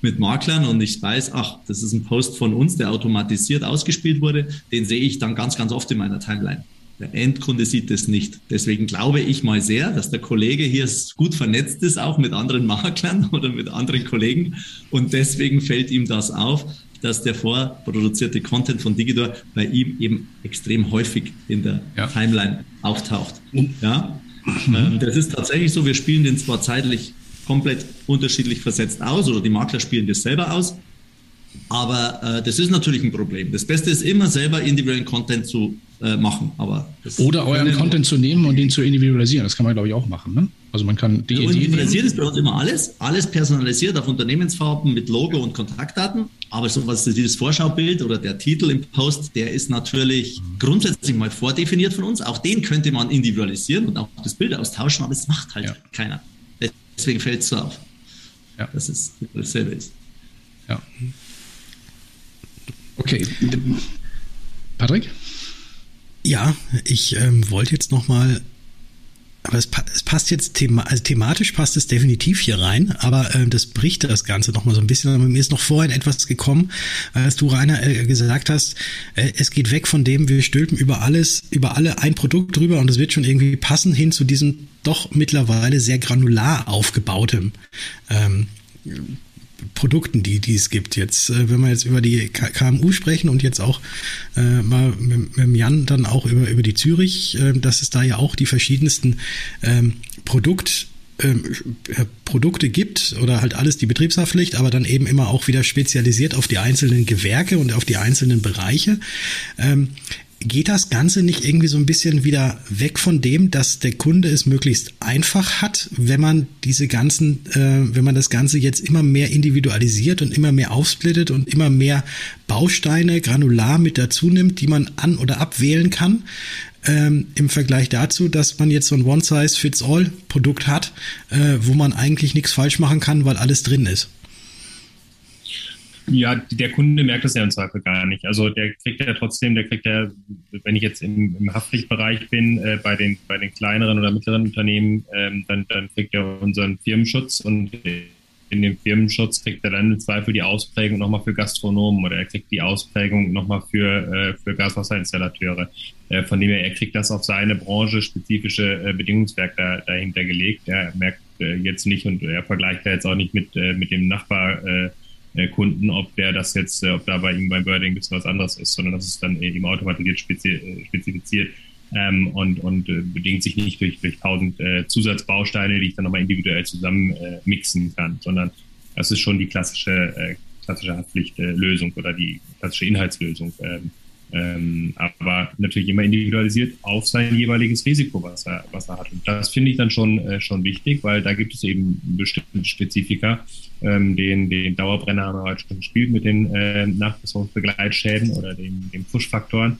mit Maklern und ich weiß, ach, das ist ein Post von uns, der automatisiert ausgespielt wurde. Den sehe ich dann ganz, ganz oft in meiner Timeline. Der Endkunde sieht das nicht. Deswegen glaube ich mal sehr, dass der Kollege hier gut vernetzt ist, auch mit anderen Maklern oder mit anderen Kollegen. Und deswegen fällt ihm das auf, dass der vorproduzierte Content von Digidor bei ihm eben extrem häufig in der ja. Timeline auftaucht. Ja? Mhm. Ähm, das ist tatsächlich so, wir spielen den zwar zeitlich komplett unterschiedlich versetzt aus oder die Makler spielen das selber aus, aber äh, das ist natürlich ein Problem. Das Beste ist immer selber individuellen Content zu äh, machen. Aber Oder euren Content zu nehmen und den zu individualisieren. Das kann man, glaube ich, auch machen. Ne? Also man kann die also Individualisiert ist bei uns immer alles. Alles personalisiert auf Unternehmensfarben mit Logo und Kontaktdaten. Aber so was dieses Vorschaubild oder der Titel im Post, der ist natürlich grundsätzlich mal vordefiniert von uns. Auch den könnte man individualisieren und auch das Bild austauschen, aber es macht halt ja. keiner. Deswegen fällt es so auf, ja. dass es dasselbe ist. Ja. Okay. Patrick? Ja, ich ähm, wollte jetzt noch mal aber es, es, passt jetzt thema also thematisch passt es definitiv hier rein, aber äh, das bricht das Ganze noch mal so ein bisschen. Aber mir ist noch vorhin etwas gekommen, als du Rainer äh, gesagt hast, äh, es geht weg von dem, wir stülpen über alles, über alle ein Produkt drüber und es wird schon irgendwie passen hin zu diesem doch mittlerweile sehr granular aufgebautem ähm, Produkten, die, die es gibt. Jetzt, äh, wenn wir jetzt über die KMU sprechen und jetzt auch äh, mal mit, mit Jan dann auch über, über die Zürich, äh, dass es da ja auch die verschiedensten ähm, Produkt ähm, äh, Produkte gibt oder halt alles die Betriebshaftpflicht, aber dann eben immer auch wieder spezialisiert auf die einzelnen Gewerke und auf die einzelnen Bereiche. Ähm, geht das Ganze nicht irgendwie so ein bisschen wieder weg von dem, dass der Kunde es möglichst einfach hat, wenn man diese ganzen, äh, wenn man das Ganze jetzt immer mehr individualisiert und immer mehr aufsplittet und immer mehr Bausteine granular mit dazu nimmt, die man an- oder abwählen kann? Ähm, Im Vergleich dazu, dass man jetzt so ein One-Size-Fits-All-Produkt hat, äh, wo man eigentlich nichts falsch machen kann, weil alles drin ist. Ja, der Kunde merkt das ja im Zweifel gar nicht. Also der kriegt ja trotzdem, der kriegt ja, wenn ich jetzt im, im Haftpflichtbereich bin, äh, bei, den, bei den kleineren oder mittleren Unternehmen, ähm, dann, dann kriegt er unseren Firmenschutz und in dem Firmenschutz kriegt er dann im Zweifel die Ausprägung nochmal für Gastronomen oder er kriegt die Ausprägung nochmal für, äh, für Gaswasserinstallateure. Äh, von dem her, er kriegt das auf seine Branche spezifische äh, Bedingungswerk da, dahinter gelegt. Er merkt äh, jetzt nicht und er vergleicht da jetzt auch nicht mit, äh, mit dem Nachbar, äh, Kunden, ob der das jetzt, äh, ob da bei ihm beim Birding ein bisschen was anderes ist, sondern das ist dann eben automatisiert äh, spezifiziert ähm, und, und äh, bedingt sich nicht durch, durch tausend äh, Zusatzbausteine, die ich dann nochmal individuell zusammen äh, mixen kann, sondern das ist schon die klassische, äh, klassische Haftpflichtlösung oder die klassische Inhaltslösung. Ähm, ähm, aber natürlich immer individualisiert auf sein jeweiliges Risiko, was er, was er hat. Und das finde ich dann schon, äh, schon wichtig, weil da gibt es eben bestimmte Spezifika. Ähm, den, den Dauerbrenner haben wir heute schon gespielt mit den äh, Nachbesserungsbegleitschäden oder den, den Push-Faktoren.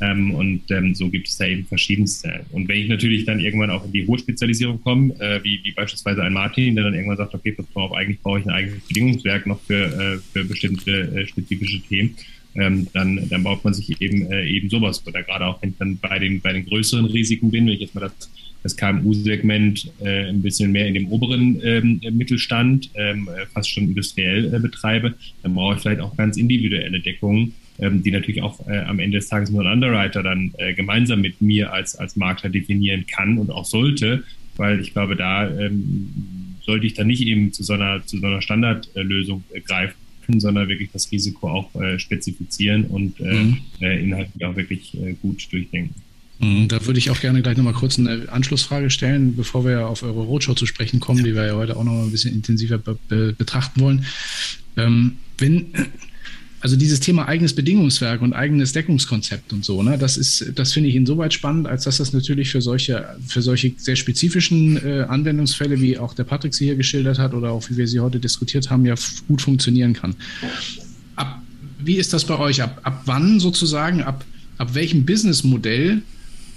Ähm, und ähm, so gibt es da eben verschiedenste. Und wenn ich natürlich dann irgendwann auch in die hohe Spezialisierung komme, äh, wie, wie beispielsweise ein Martin, der dann irgendwann sagt, okay, pass auf, eigentlich brauche ich ein eigenes Bedingungswerk noch für, äh, für bestimmte äh, spezifische Themen, ähm, dann, dann baut man sich eben, äh, eben sowas. Oder gerade auch, wenn ich dann bei den, bei den größeren Risiken bin, wenn ich jetzt mal das, das KMU-Segment äh, ein bisschen mehr in dem oberen ähm, Mittelstand, ähm, äh, fast schon industriell äh, betreibe, dann brauche ich vielleicht auch ganz individuelle Deckungen, ähm, die natürlich auch äh, am Ende des Tages nur ein Underwriter dann äh, gemeinsam mit mir als, als Makler definieren kann und auch sollte, weil ich glaube, da ähm, sollte ich dann nicht eben zu so einer, zu so einer Standardlösung äh, greifen, sondern wirklich das Risiko auch äh, spezifizieren und äh, mhm. äh, inhaltlich auch wirklich äh, gut durchdenken. Mhm, da würde ich auch gerne gleich nochmal kurz eine Anschlussfrage stellen, bevor wir auf eure Roadshow zu sprechen kommen, die wir ja heute auch noch ein bisschen intensiver be betrachten wollen. Ähm, wenn also dieses Thema eigenes Bedingungswerk und eigenes Deckungskonzept und so, ne, das ist, das finde ich insoweit spannend, als dass das natürlich für solche, für solche sehr spezifischen äh, Anwendungsfälle, wie auch der Patrick sie hier geschildert hat oder auch wie wir sie heute diskutiert haben, ja gut funktionieren kann. Ab, wie ist das bei euch? Ab, ab wann sozusagen, ab, ab welchem Businessmodell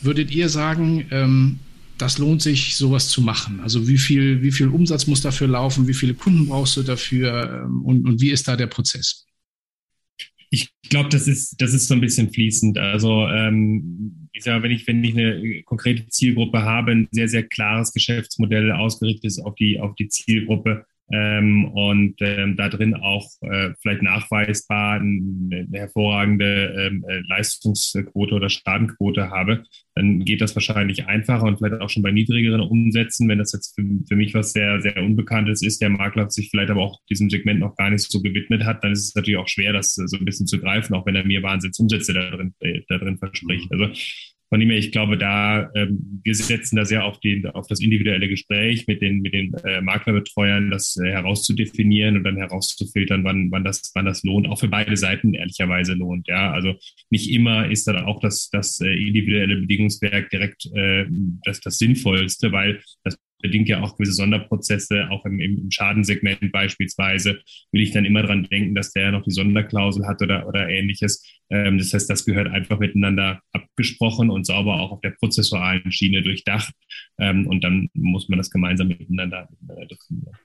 würdet ihr sagen, ähm, das lohnt sich, sowas zu machen? Also wie viel, wie viel Umsatz muss dafür laufen? Wie viele Kunden brauchst du dafür? Ähm, und, und wie ist da der Prozess? Ich glaube, das ist, das ist so ein bisschen fließend. Also ähm, ich sage, wenn ich, wenn ich eine konkrete Zielgruppe habe, ein sehr, sehr klares Geschäftsmodell ausgerichtet ist auf die, auf die Zielgruppe, ähm, und ähm, da drin auch äh, vielleicht nachweisbar eine, eine hervorragende ähm, äh, Leistungsquote oder Schadenquote habe, dann geht das wahrscheinlich einfacher und vielleicht auch schon bei niedrigeren Umsätzen. Wenn das jetzt für, für mich was sehr, sehr Unbekanntes ist, der Makler sich vielleicht aber auch diesem Segment noch gar nicht so gewidmet hat, dann ist es natürlich auch schwer, das so ein bisschen zu greifen, auch wenn er mir Wahnsinnsumsätze da drin, äh, da drin verspricht. Also von dem her, ich glaube, da ähm, wir setzen da sehr auf, den, auf das individuelle Gespräch mit den, mit den äh, Maklerbetreuern, das äh, herauszudefinieren und dann herauszufiltern, wann, wann, das, wann das lohnt, auch für beide Seiten ehrlicherweise lohnt. Ja, also nicht immer ist dann auch das, das äh, individuelle Bedingungswerk direkt äh, das, das Sinnvollste, weil das bedingt ja auch gewisse Sonderprozesse, auch im, im Schadensegment beispielsweise, will ich dann immer dran denken, dass der noch die Sonderklausel hat oder, oder ähnliches. Ähm, das heißt, das gehört einfach miteinander abgesprochen und sauber auch auf der prozessualen Schiene durchdacht. Ähm, und dann muss man das gemeinsam miteinander äh, definieren.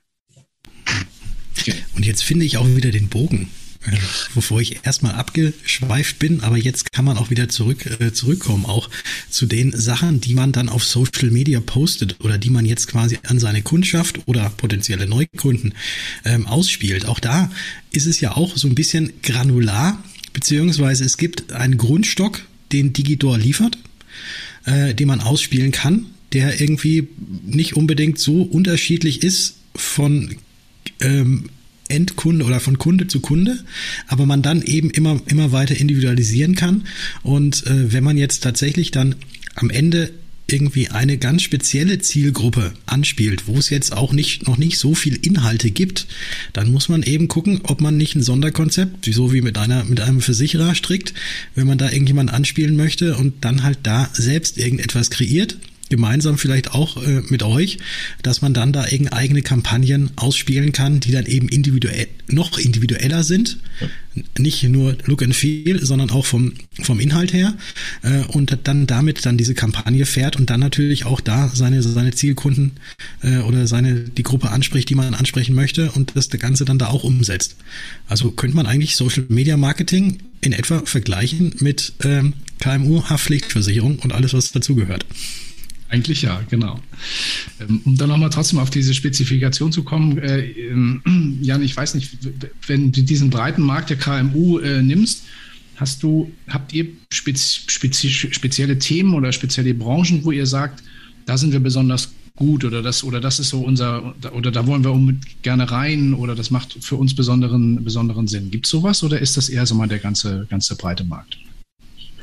Und jetzt finde ich auch wieder den Bogen wovor ich erstmal abgeschweift bin, aber jetzt kann man auch wieder zurück, äh, zurückkommen, auch zu den Sachen, die man dann auf Social Media postet oder die man jetzt quasi an seine Kundschaft oder potenzielle Neukunden ähm, ausspielt. Auch da ist es ja auch so ein bisschen granular, beziehungsweise es gibt einen Grundstock, den Digidor liefert, äh, den man ausspielen kann, der irgendwie nicht unbedingt so unterschiedlich ist von ähm, Endkunde oder von Kunde zu Kunde, aber man dann eben immer, immer weiter individualisieren kann. Und äh, wenn man jetzt tatsächlich dann am Ende irgendwie eine ganz spezielle Zielgruppe anspielt, wo es jetzt auch nicht, noch nicht so viel Inhalte gibt, dann muss man eben gucken, ob man nicht ein Sonderkonzept, so wie mit einer, mit einem Versicherer strickt, wenn man da irgendjemand anspielen möchte und dann halt da selbst irgendetwas kreiert gemeinsam vielleicht auch äh, mit euch, dass man dann da eigene Kampagnen ausspielen kann, die dann eben individuell, noch individueller sind. Nicht nur Look and Feel, sondern auch vom, vom Inhalt her. Äh, und dann damit dann diese Kampagne fährt und dann natürlich auch da seine, seine Zielkunden äh, oder seine, die Gruppe anspricht, die man ansprechen möchte und das Ganze dann da auch umsetzt. Also könnte man eigentlich Social Media Marketing in etwa vergleichen mit ähm, KMU-Haftpflichtversicherung und alles, was dazugehört. Eigentlich ja, genau. Ähm, um dann nochmal trotzdem auf diese Spezifikation zu kommen, äh, ähm, Jan, ich weiß nicht, wenn du diesen breiten Markt der KMU äh, nimmst, hast du, habt ihr spez, spez, spezielle Themen oder spezielle Branchen, wo ihr sagt, da sind wir besonders gut oder das oder das ist so unser oder da wollen wir gerne rein oder das macht für uns besonderen besonderen Sinn. Gibt es sowas oder ist das eher so mal der ganze ganze breite Markt?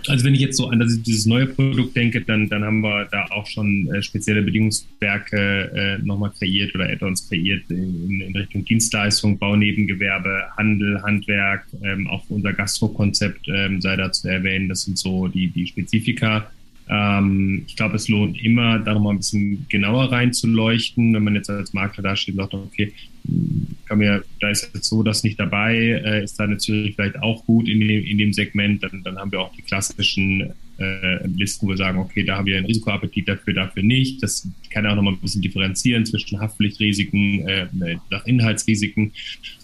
Also wenn ich jetzt so an das, dieses neue Produkt denke, dann, dann haben wir da auch schon äh, spezielle Bedingungswerke äh, nochmal kreiert oder Add-ons kreiert in, in, Richtung Dienstleistung, Baunebengewerbe, Handel, Handwerk, ähm, auch unser Gastro-Konzept ähm, sei da zu erwähnen. Das sind so die, die Spezifika. Ähm, ich glaube, es lohnt immer, da nochmal ein bisschen genauer reinzuleuchten, wenn man jetzt als Makler da steht und sagt, okay, kann mir, da ist jetzt so das nicht dabei, äh, ist da natürlich vielleicht auch gut in dem, in dem Segment, dann, dann haben wir auch die klassischen äh, Listen, wo wir sagen, okay, da haben wir einen Risikoappetit dafür, dafür nicht. Das kann auch nochmal ein bisschen differenzieren zwischen Haftpflichtrisiken, äh, nach Inhaltsrisiken.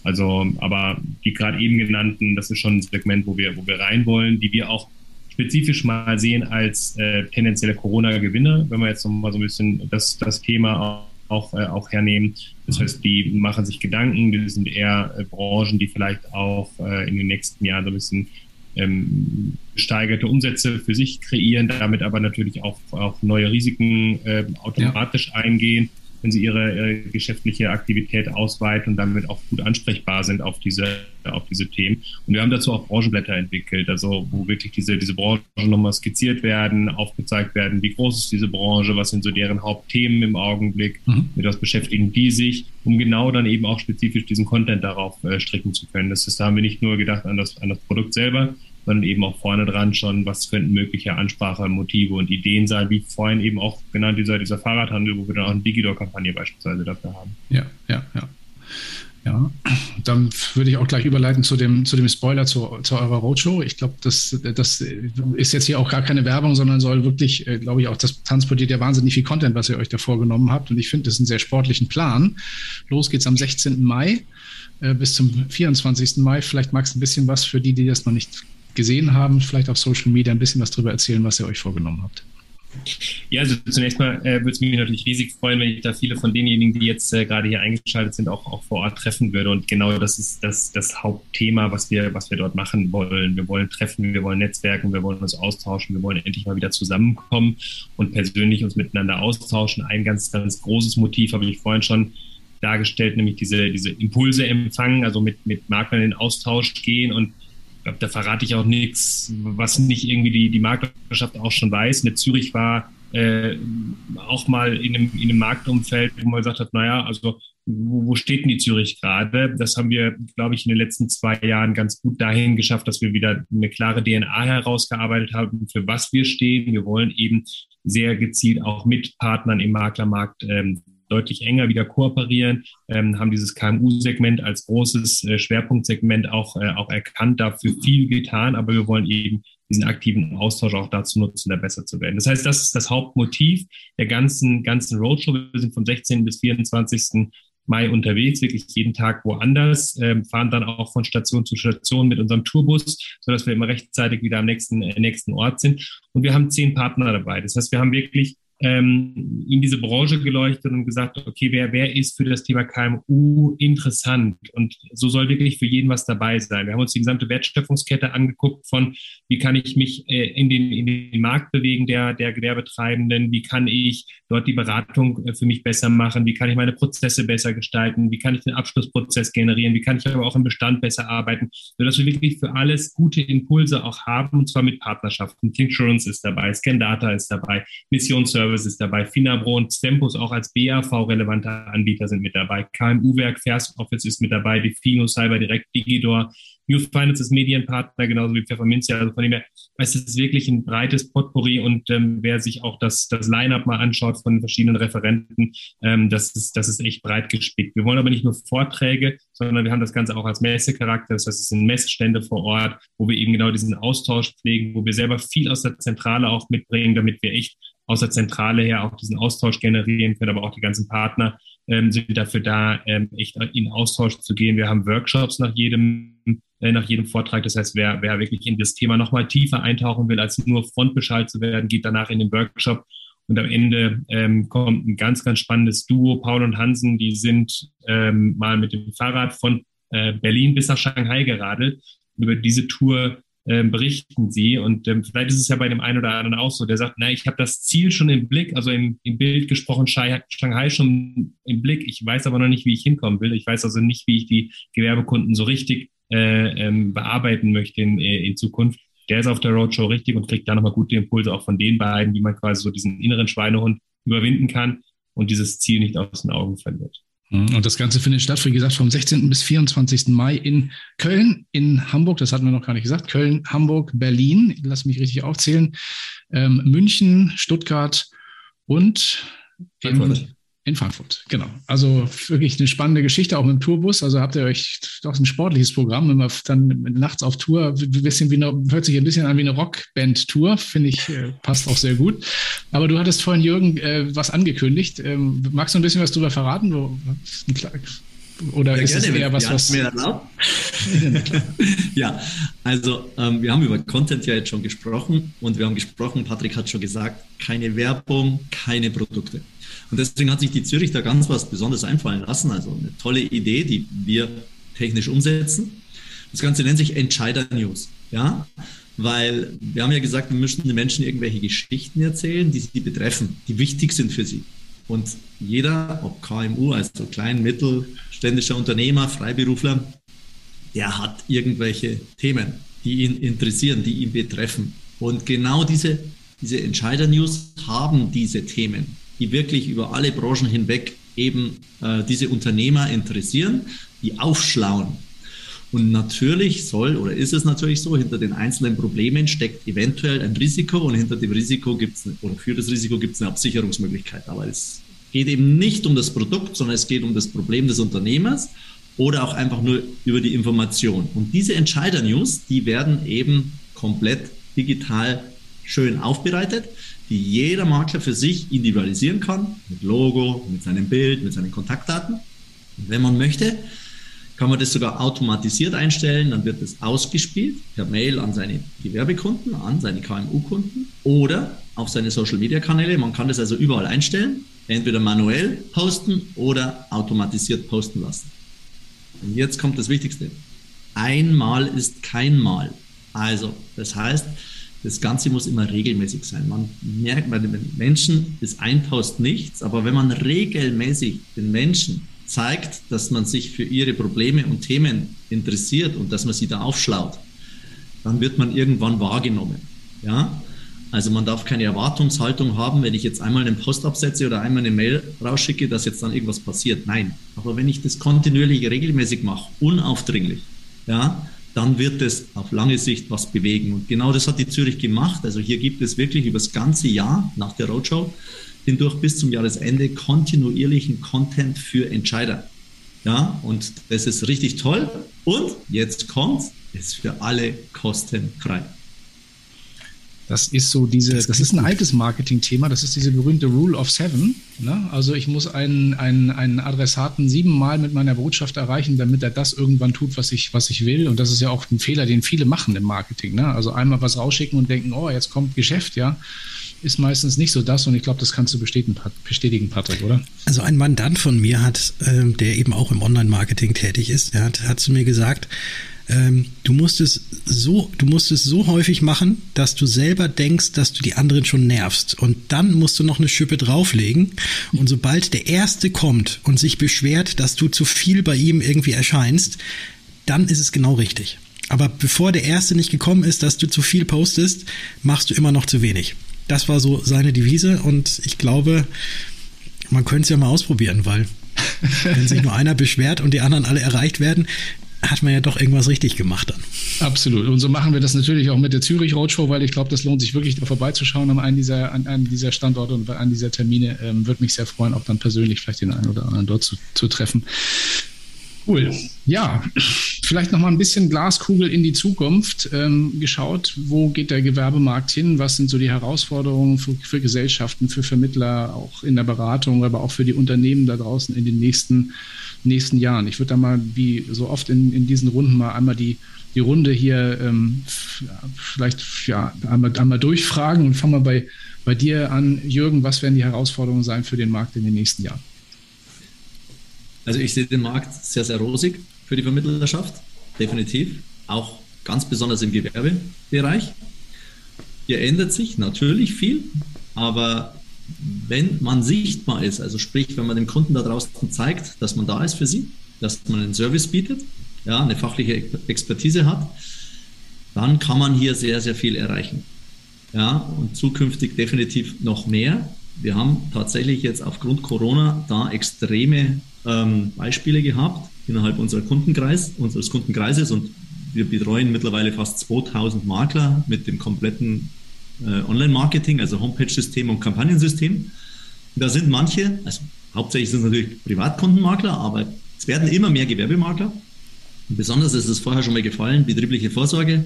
Also, aber die gerade eben genannten, das ist schon ein Segment, wo wir, wo wir rein wollen, die wir auch spezifisch mal sehen als äh, tendenzielle Corona-Gewinner, wenn wir jetzt nochmal so ein bisschen das, das Thema auch, äh, auch hernehmen. Das heißt, die machen sich Gedanken, die sind eher äh, Branchen, die vielleicht auch äh, in den nächsten Jahren so ein bisschen ähm, gesteigerte Umsätze für sich kreieren, damit aber natürlich auch, auch neue Risiken äh, automatisch ja. eingehen wenn sie ihre, ihre geschäftliche Aktivität ausweiten und damit auch gut ansprechbar sind auf diese, auf diese Themen. Und wir haben dazu auch Branchenblätter entwickelt, also wo wirklich diese, diese Branchen nochmal skizziert werden, aufgezeigt werden, wie groß ist diese Branche, was sind so deren Hauptthemen im Augenblick, mhm. mit was beschäftigen die sich, um genau dann eben auch spezifisch diesen Content darauf äh, stricken zu können. Das ist, da haben wir nicht nur gedacht an das, an das Produkt selber, sondern eben auch vorne dran schon, was könnten mögliche Ansprache, Motive und Ideen sein, wie vorhin eben auch genannt dieser, dieser Fahrradhandel, wo wir dann auch eine Digidor-Kampagne beispielsweise dafür haben. Ja, ja, ja. Ja, dann würde ich auch gleich überleiten zu dem, zu dem Spoiler zu, zu eurer Roadshow. Ich glaube, das, das ist jetzt hier auch gar keine Werbung, sondern soll wirklich, äh, glaube ich, auch das transportiert ja wahnsinnig viel Content, was ihr euch da vorgenommen habt. Und ich finde, das ist ein sehr sportlichen Plan. Los geht's am 16. Mai äh, bis zum 24. Mai. Vielleicht magst du ein bisschen was für die, die das noch nicht gesehen haben, vielleicht auf Social Media ein bisschen was darüber erzählen, was ihr euch vorgenommen habt. Ja, also zunächst mal äh, würde es mich natürlich riesig freuen, wenn ich da viele von denjenigen, die jetzt äh, gerade hier eingeschaltet sind, auch, auch vor Ort treffen würde. Und genau das ist das, das Hauptthema, was wir, was wir dort machen wollen. Wir wollen treffen, wir wollen netzwerken, wir wollen uns austauschen, wir wollen endlich mal wieder zusammenkommen und persönlich uns miteinander austauschen. Ein ganz, ganz großes Motiv habe ich vorhin schon dargestellt, nämlich diese, diese Impulse empfangen, also mit, mit Maklern in Austausch gehen und glaube, da verrate ich auch nichts, was nicht irgendwie die, die Maklerschaft auch schon weiß. Mit Zürich war äh, auch mal in einem, in einem Marktumfeld, wo man gesagt hat, naja, also wo, wo steht denn die Zürich gerade? Das haben wir, glaube ich, in den letzten zwei Jahren ganz gut dahin geschafft, dass wir wieder eine klare DNA herausgearbeitet haben, für was wir stehen. Wir wollen eben sehr gezielt auch mit Partnern im Maklermarkt ähm, deutlich enger wieder kooperieren, ähm, haben dieses KMU-Segment als großes äh, Schwerpunktsegment auch, äh, auch erkannt, dafür viel getan, aber wir wollen eben diesen aktiven Austausch auch dazu nutzen, da besser zu werden. Das heißt, das ist das Hauptmotiv der ganzen, ganzen Roadshow. Wir sind vom 16. bis 24. Mai unterwegs, wirklich jeden Tag woanders, äh, fahren dann auch von Station zu Station mit unserem Tourbus, sodass wir immer rechtzeitig wieder am nächsten, äh, nächsten Ort sind. Und wir haben zehn Partner dabei. Das heißt, wir haben wirklich ähm, in diese Branche geleuchtet und gesagt, okay, wer, wer ist für das Thema KMU interessant? Und so soll wirklich für jeden was dabei sein. Wir haben uns die gesamte Wertschöpfungskette angeguckt von, wie kann ich mich äh, in, den, in den Markt bewegen der, der Gewerbetreibenden? Wie kann ich dort die Beratung äh, für mich besser machen? Wie kann ich meine Prozesse besser gestalten? Wie kann ich den Abschlussprozess generieren? Wie kann ich aber auch im Bestand besser arbeiten? Sodass wir wirklich für alles gute Impulse auch haben, und zwar mit Partnerschaften. Thinksurance ist dabei, Scandata ist dabei, Mission Service Service ist dabei, Finabro und Stempus auch als BAV-relevanter Anbieter sind mit dabei, KMU-Werk, Fairs Office ist mit dabei, Defino, Cyber Direct, Digidor, Youth Finance ist Medienpartner, genauso wie Pfefferminzia. Also von dem her, es ist wirklich ein breites Potpourri und ähm, wer sich auch das, das Line-Up mal anschaut von verschiedenen Referenten, ähm, das, ist, das ist echt breit gespickt. Wir wollen aber nicht nur Vorträge, sondern wir haben das Ganze auch als Messecharakter. Das heißt, es sind Messstände vor Ort, wo wir eben genau diesen Austausch pflegen, wo wir selber viel aus der Zentrale auch mitbringen, damit wir echt aus der Zentrale her auch diesen Austausch generieren können, aber auch die ganzen Partner ähm, sind dafür da, ähm, echt in Austausch zu gehen. Wir haben Workshops nach jedem, äh, nach jedem Vortrag. Das heißt, wer, wer wirklich in das Thema nochmal tiefer eintauchen will, als nur Frontbescheid zu werden, geht danach in den Workshop. Und am Ende ähm, kommt ein ganz, ganz spannendes Duo. Paul und Hansen, die sind ähm, mal mit dem Fahrrad von äh, Berlin bis nach Shanghai geradelt. Über diese Tour ähm, berichten sie. Und ähm, vielleicht ist es ja bei dem einen oder anderen auch so, der sagt, na, ich habe das Ziel schon im Blick, also im, im Bild gesprochen, Shanghai schon im Blick. Ich weiß aber noch nicht, wie ich hinkommen will. Ich weiß also nicht, wie ich die Gewerbekunden so richtig äh, ähm, bearbeiten möchte in, äh, in Zukunft. Der ist auf der Roadshow richtig und kriegt da nochmal gute Impulse auch von den beiden, wie man quasi so diesen inneren Schweinehund überwinden kann und dieses Ziel nicht aus den Augen verliert. Mhm. Und das Ganze findet statt, wie gesagt, vom 16. bis 24. Mai in Köln, in Hamburg, das hatten wir noch gar nicht gesagt, Köln, Hamburg, Berlin, lass mich richtig aufzählen, ähm, München, Stuttgart und in, in Frankfurt, genau. Also wirklich eine spannende Geschichte, auch mit dem Tourbus. Also habt ihr euch doch ein sportliches Programm, wenn man dann nachts auf Tour, ein bisschen wie eine, hört sich ein bisschen an wie eine Rockband-Tour, finde ich, äh, passt auch sehr gut. Aber du hattest vorhin, Jürgen, äh, was angekündigt. Ähm, magst du ein bisschen was darüber verraten? Oder ja, ist gerne, es eher was, was... Mir ja, also ähm, wir haben über Content ja jetzt schon gesprochen und wir haben gesprochen, Patrick hat schon gesagt, keine Werbung, keine Produkte. Und deswegen hat sich die Zürich da ganz was Besonderes einfallen lassen. Also eine tolle Idee, die wir technisch umsetzen. Das Ganze nennt sich Entscheider News. Ja, weil wir haben ja gesagt, wir müssen den Menschen irgendwelche Geschichten erzählen, die sie betreffen, die wichtig sind für sie. Und jeder, ob KMU, also klein, mittelständischer Unternehmer, Freiberufler, der hat irgendwelche Themen, die ihn interessieren, die ihn betreffen. Und genau diese, diese Entscheider-News haben diese Themen, die wirklich über alle Branchen hinweg eben äh, diese Unternehmer interessieren, die aufschlauen. Und natürlich soll oder ist es natürlich so, hinter den einzelnen Problemen steckt eventuell ein Risiko und hinter dem Risiko gibt es oder für das Risiko gibt es eine Absicherungsmöglichkeit. Aber es geht eben nicht um das Produkt, sondern es geht um das Problem des Unternehmers oder auch einfach nur über die Information. Und diese Entscheider-News, die werden eben komplett digital schön aufbereitet, die jeder Makler für sich individualisieren kann, mit Logo, mit seinem Bild, mit seinen Kontaktdaten. Und wenn man möchte, kann man das sogar automatisiert einstellen, dann wird das ausgespielt per Mail an seine Gewerbekunden, an seine KMU-Kunden oder auf seine Social-Media-Kanäle. Man kann das also überall einstellen, entweder manuell posten oder automatisiert posten lassen. Und jetzt kommt das Wichtigste. Einmal ist kein Mal. Also, das heißt, das Ganze muss immer regelmäßig sein. Man merkt bei den Menschen ist ein Post nichts, aber wenn man regelmäßig den Menschen zeigt, dass man sich für ihre Probleme und Themen interessiert und dass man sie da aufschlaut, dann wird man irgendwann wahrgenommen. Ja? Also man darf keine Erwartungshaltung haben, wenn ich jetzt einmal einen Post absetze oder einmal eine Mail rausschicke, dass jetzt dann irgendwas passiert. Nein. Aber wenn ich das kontinuierlich regelmäßig mache, unaufdringlich, ja, dann wird es auf lange Sicht was bewegen. Und genau das hat die Zürich gemacht. Also hier gibt es wirklich über das ganze Jahr nach der Roadshow hindurch bis zum Jahresende kontinuierlichen Content für Entscheider. Ja, und das ist richtig toll. Und jetzt kommt, ist für alle kostenfrei. Das ist so diese, das ist ein altes Marketing-Thema, das ist diese berühmte Rule of Seven. Ne? Also ich muss einen, einen, einen Adressaten siebenmal mit meiner Botschaft erreichen, damit er das irgendwann tut, was ich, was ich will. Und das ist ja auch ein Fehler, den viele machen im Marketing. Ne? Also einmal was rausschicken und denken, oh, jetzt kommt Geschäft, ja ist meistens nicht so das und ich glaube, das kannst du bestätigen, bestätigen, Patrick, oder? Also ein Mandant von mir hat, ähm, der eben auch im Online-Marketing tätig ist, der hat, hat zu mir gesagt, ähm, du musst es so, du musst es so häufig machen, dass du selber denkst, dass du die anderen schon nervst. Und dann musst du noch eine Schippe drauflegen. Und sobald der Erste kommt und sich beschwert, dass du zu viel bei ihm irgendwie erscheinst, dann ist es genau richtig. Aber bevor der Erste nicht gekommen ist, dass du zu viel postest, machst du immer noch zu wenig. Das war so seine Devise und ich glaube, man könnte es ja mal ausprobieren, weil wenn sich nur einer beschwert und die anderen alle erreicht werden, hat man ja doch irgendwas richtig gemacht dann. Absolut. Und so machen wir das natürlich auch mit der Zürich Roadshow, weil ich glaube, das lohnt sich wirklich da vorbeizuschauen an einem dieser, an einem dieser Standorte und an dieser Termine. Ähm, Würde mich sehr freuen, auch dann persönlich vielleicht den einen oder anderen dort zu, zu treffen. Cool. Ja, vielleicht noch mal ein bisschen Glaskugel in die Zukunft ähm, geschaut. Wo geht der Gewerbemarkt hin? Was sind so die Herausforderungen für, für, Gesellschaften, für Vermittler, auch in der Beratung, aber auch für die Unternehmen da draußen in den nächsten, nächsten Jahren? Ich würde da mal, wie so oft in, in diesen Runden, mal einmal die, die Runde hier ähm, vielleicht ja, einmal, einmal durchfragen und fangen wir bei, bei dir an. Jürgen, was werden die Herausforderungen sein für den Markt in den nächsten Jahren? Also ich sehe den Markt sehr, sehr rosig für die Vermittlerschaft, definitiv. Auch ganz besonders im Gewerbebereich. Hier ändert sich natürlich viel, aber wenn man sichtbar ist, also sprich, wenn man dem Kunden da draußen zeigt, dass man da ist für sie, dass man einen Service bietet, ja, eine fachliche Expertise hat, dann kann man hier sehr, sehr viel erreichen. Ja, und zukünftig definitiv noch mehr. Wir haben tatsächlich jetzt aufgrund Corona da extreme ähm, Beispiele gehabt innerhalb unserer Kundenkreis, unseres Kundenkreises und wir betreuen mittlerweile fast 2000 Makler mit dem kompletten Online-Marketing, also Homepage-System und Kampagnensystem. Da sind manche, also hauptsächlich sind es natürlich Privatkundenmakler, aber es werden immer mehr Gewerbemakler. Und besonders ist es vorher schon mal gefallen, betriebliche Vorsorge.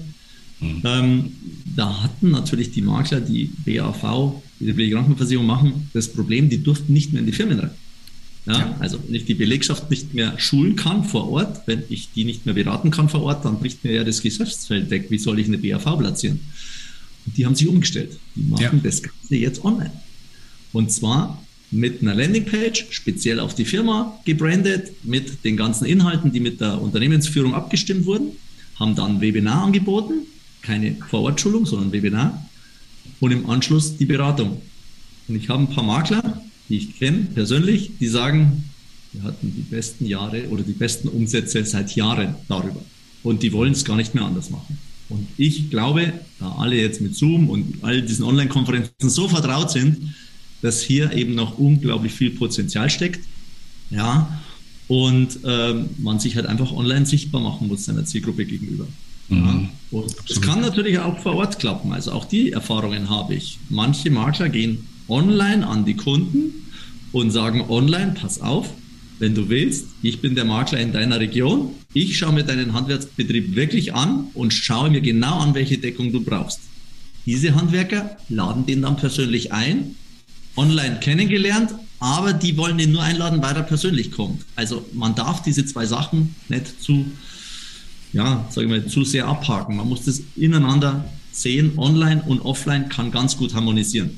Mhm. Ähm, da hatten natürlich die Makler, die BAV, die betriebliche Krankenversicherung machen, das Problem, die durften nicht mehr in die Firmen rein. Ja, ja. Also wenn ich die Belegschaft nicht mehr schulen kann vor Ort, wenn ich die nicht mehr beraten kann vor Ort, dann bricht mir ja das Geschäftsfeld weg. Wie soll ich eine BAV platzieren? Und die haben sich umgestellt. Die machen ja. das Ganze jetzt online. Und zwar mit einer Landingpage, speziell auf die Firma gebrandet, mit den ganzen Inhalten, die mit der Unternehmensführung abgestimmt wurden, haben dann Webinar angeboten, keine Vorortschulung, sondern Webinar und im Anschluss die Beratung. Und ich habe ein paar Makler, die ich kenne persönlich, die sagen, wir hatten die besten Jahre oder die besten Umsätze seit Jahren darüber. Und die wollen es gar nicht mehr anders machen. Und ich glaube, da alle jetzt mit Zoom und all diesen Online-Konferenzen so vertraut sind, dass hier eben noch unglaublich viel Potenzial steckt. Ja, und ähm, man sich halt einfach online sichtbar machen muss seiner Zielgruppe gegenüber. Mhm. Ja, und es kann natürlich auch vor Ort klappen. Also auch die Erfahrungen habe ich. Manche Makler gehen online an die Kunden und sagen online, pass auf, wenn du willst, ich bin der Makler in deiner Region, ich schaue mir deinen Handwerksbetrieb wirklich an und schaue mir genau an, welche Deckung du brauchst. Diese Handwerker laden den dann persönlich ein, online kennengelernt, aber die wollen den nur einladen, weil er persönlich kommt. Also man darf diese zwei Sachen nicht zu, ja, sage ich mal, zu sehr abhaken. Man muss das ineinander sehen. Online und offline kann ganz gut harmonisieren.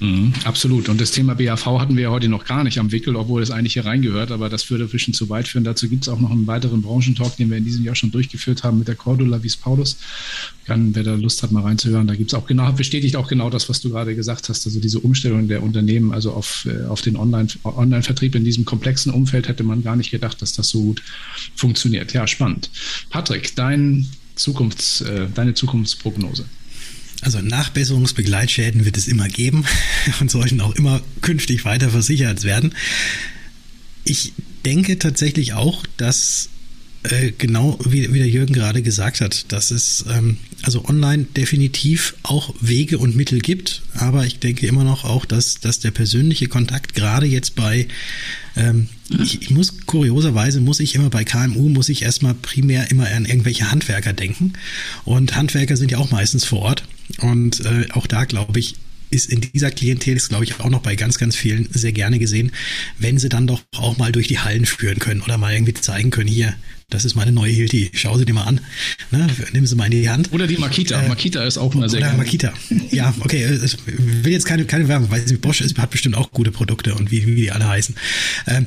Mhm, absolut. Und das Thema BAV hatten wir ja heute noch gar nicht am Wickel, obwohl es eigentlich hier reingehört, aber das würde ein bisschen zu weit führen. Dazu gibt es auch noch einen weiteren Branchentalk, den wir in diesem Jahr schon durchgeführt haben mit der Cordula Wies Paulus. Kann, wer da Lust hat, mal reinzuhören, da gibt es auch genau, bestätigt auch genau das, was du gerade gesagt hast. Also diese Umstellung der Unternehmen, also auf, äh, auf den Online, Online-Vertrieb in diesem komplexen Umfeld hätte man gar nicht gedacht, dass das so gut funktioniert. Ja, spannend. Patrick, dein Zukunfts, äh, deine Zukunftsprognose. Also Nachbesserungsbegleitschäden wird es immer geben und sollten auch immer künftig weiter versichert werden. Ich denke tatsächlich auch, dass äh, genau wie, wie der Jürgen gerade gesagt hat, dass es ähm, also online definitiv auch Wege und Mittel gibt, aber ich denke immer noch auch, dass, dass der persönliche Kontakt gerade jetzt bei ähm, ich, ich, muss kurioserweise muss ich immer bei KMU muss ich erstmal primär immer an irgendwelche Handwerker denken und Handwerker sind ja auch meistens vor Ort und äh, auch da glaube ich, ist in dieser Klientel, ist glaube ich auch noch bei ganz, ganz vielen sehr gerne gesehen, wenn sie dann doch auch mal durch die Hallen führen können oder mal irgendwie zeigen können, hier, das ist meine neue Hilti, schau sie dir mal an, ne, nehmen sie mal in die Hand. Oder die Makita, äh, Makita ist auch mal sehr oder Makita, ja, okay, ich will jetzt keine, keine Werbung, weil Bosch ist, hat bestimmt auch gute Produkte und wie, wie die alle heißen. Ähm,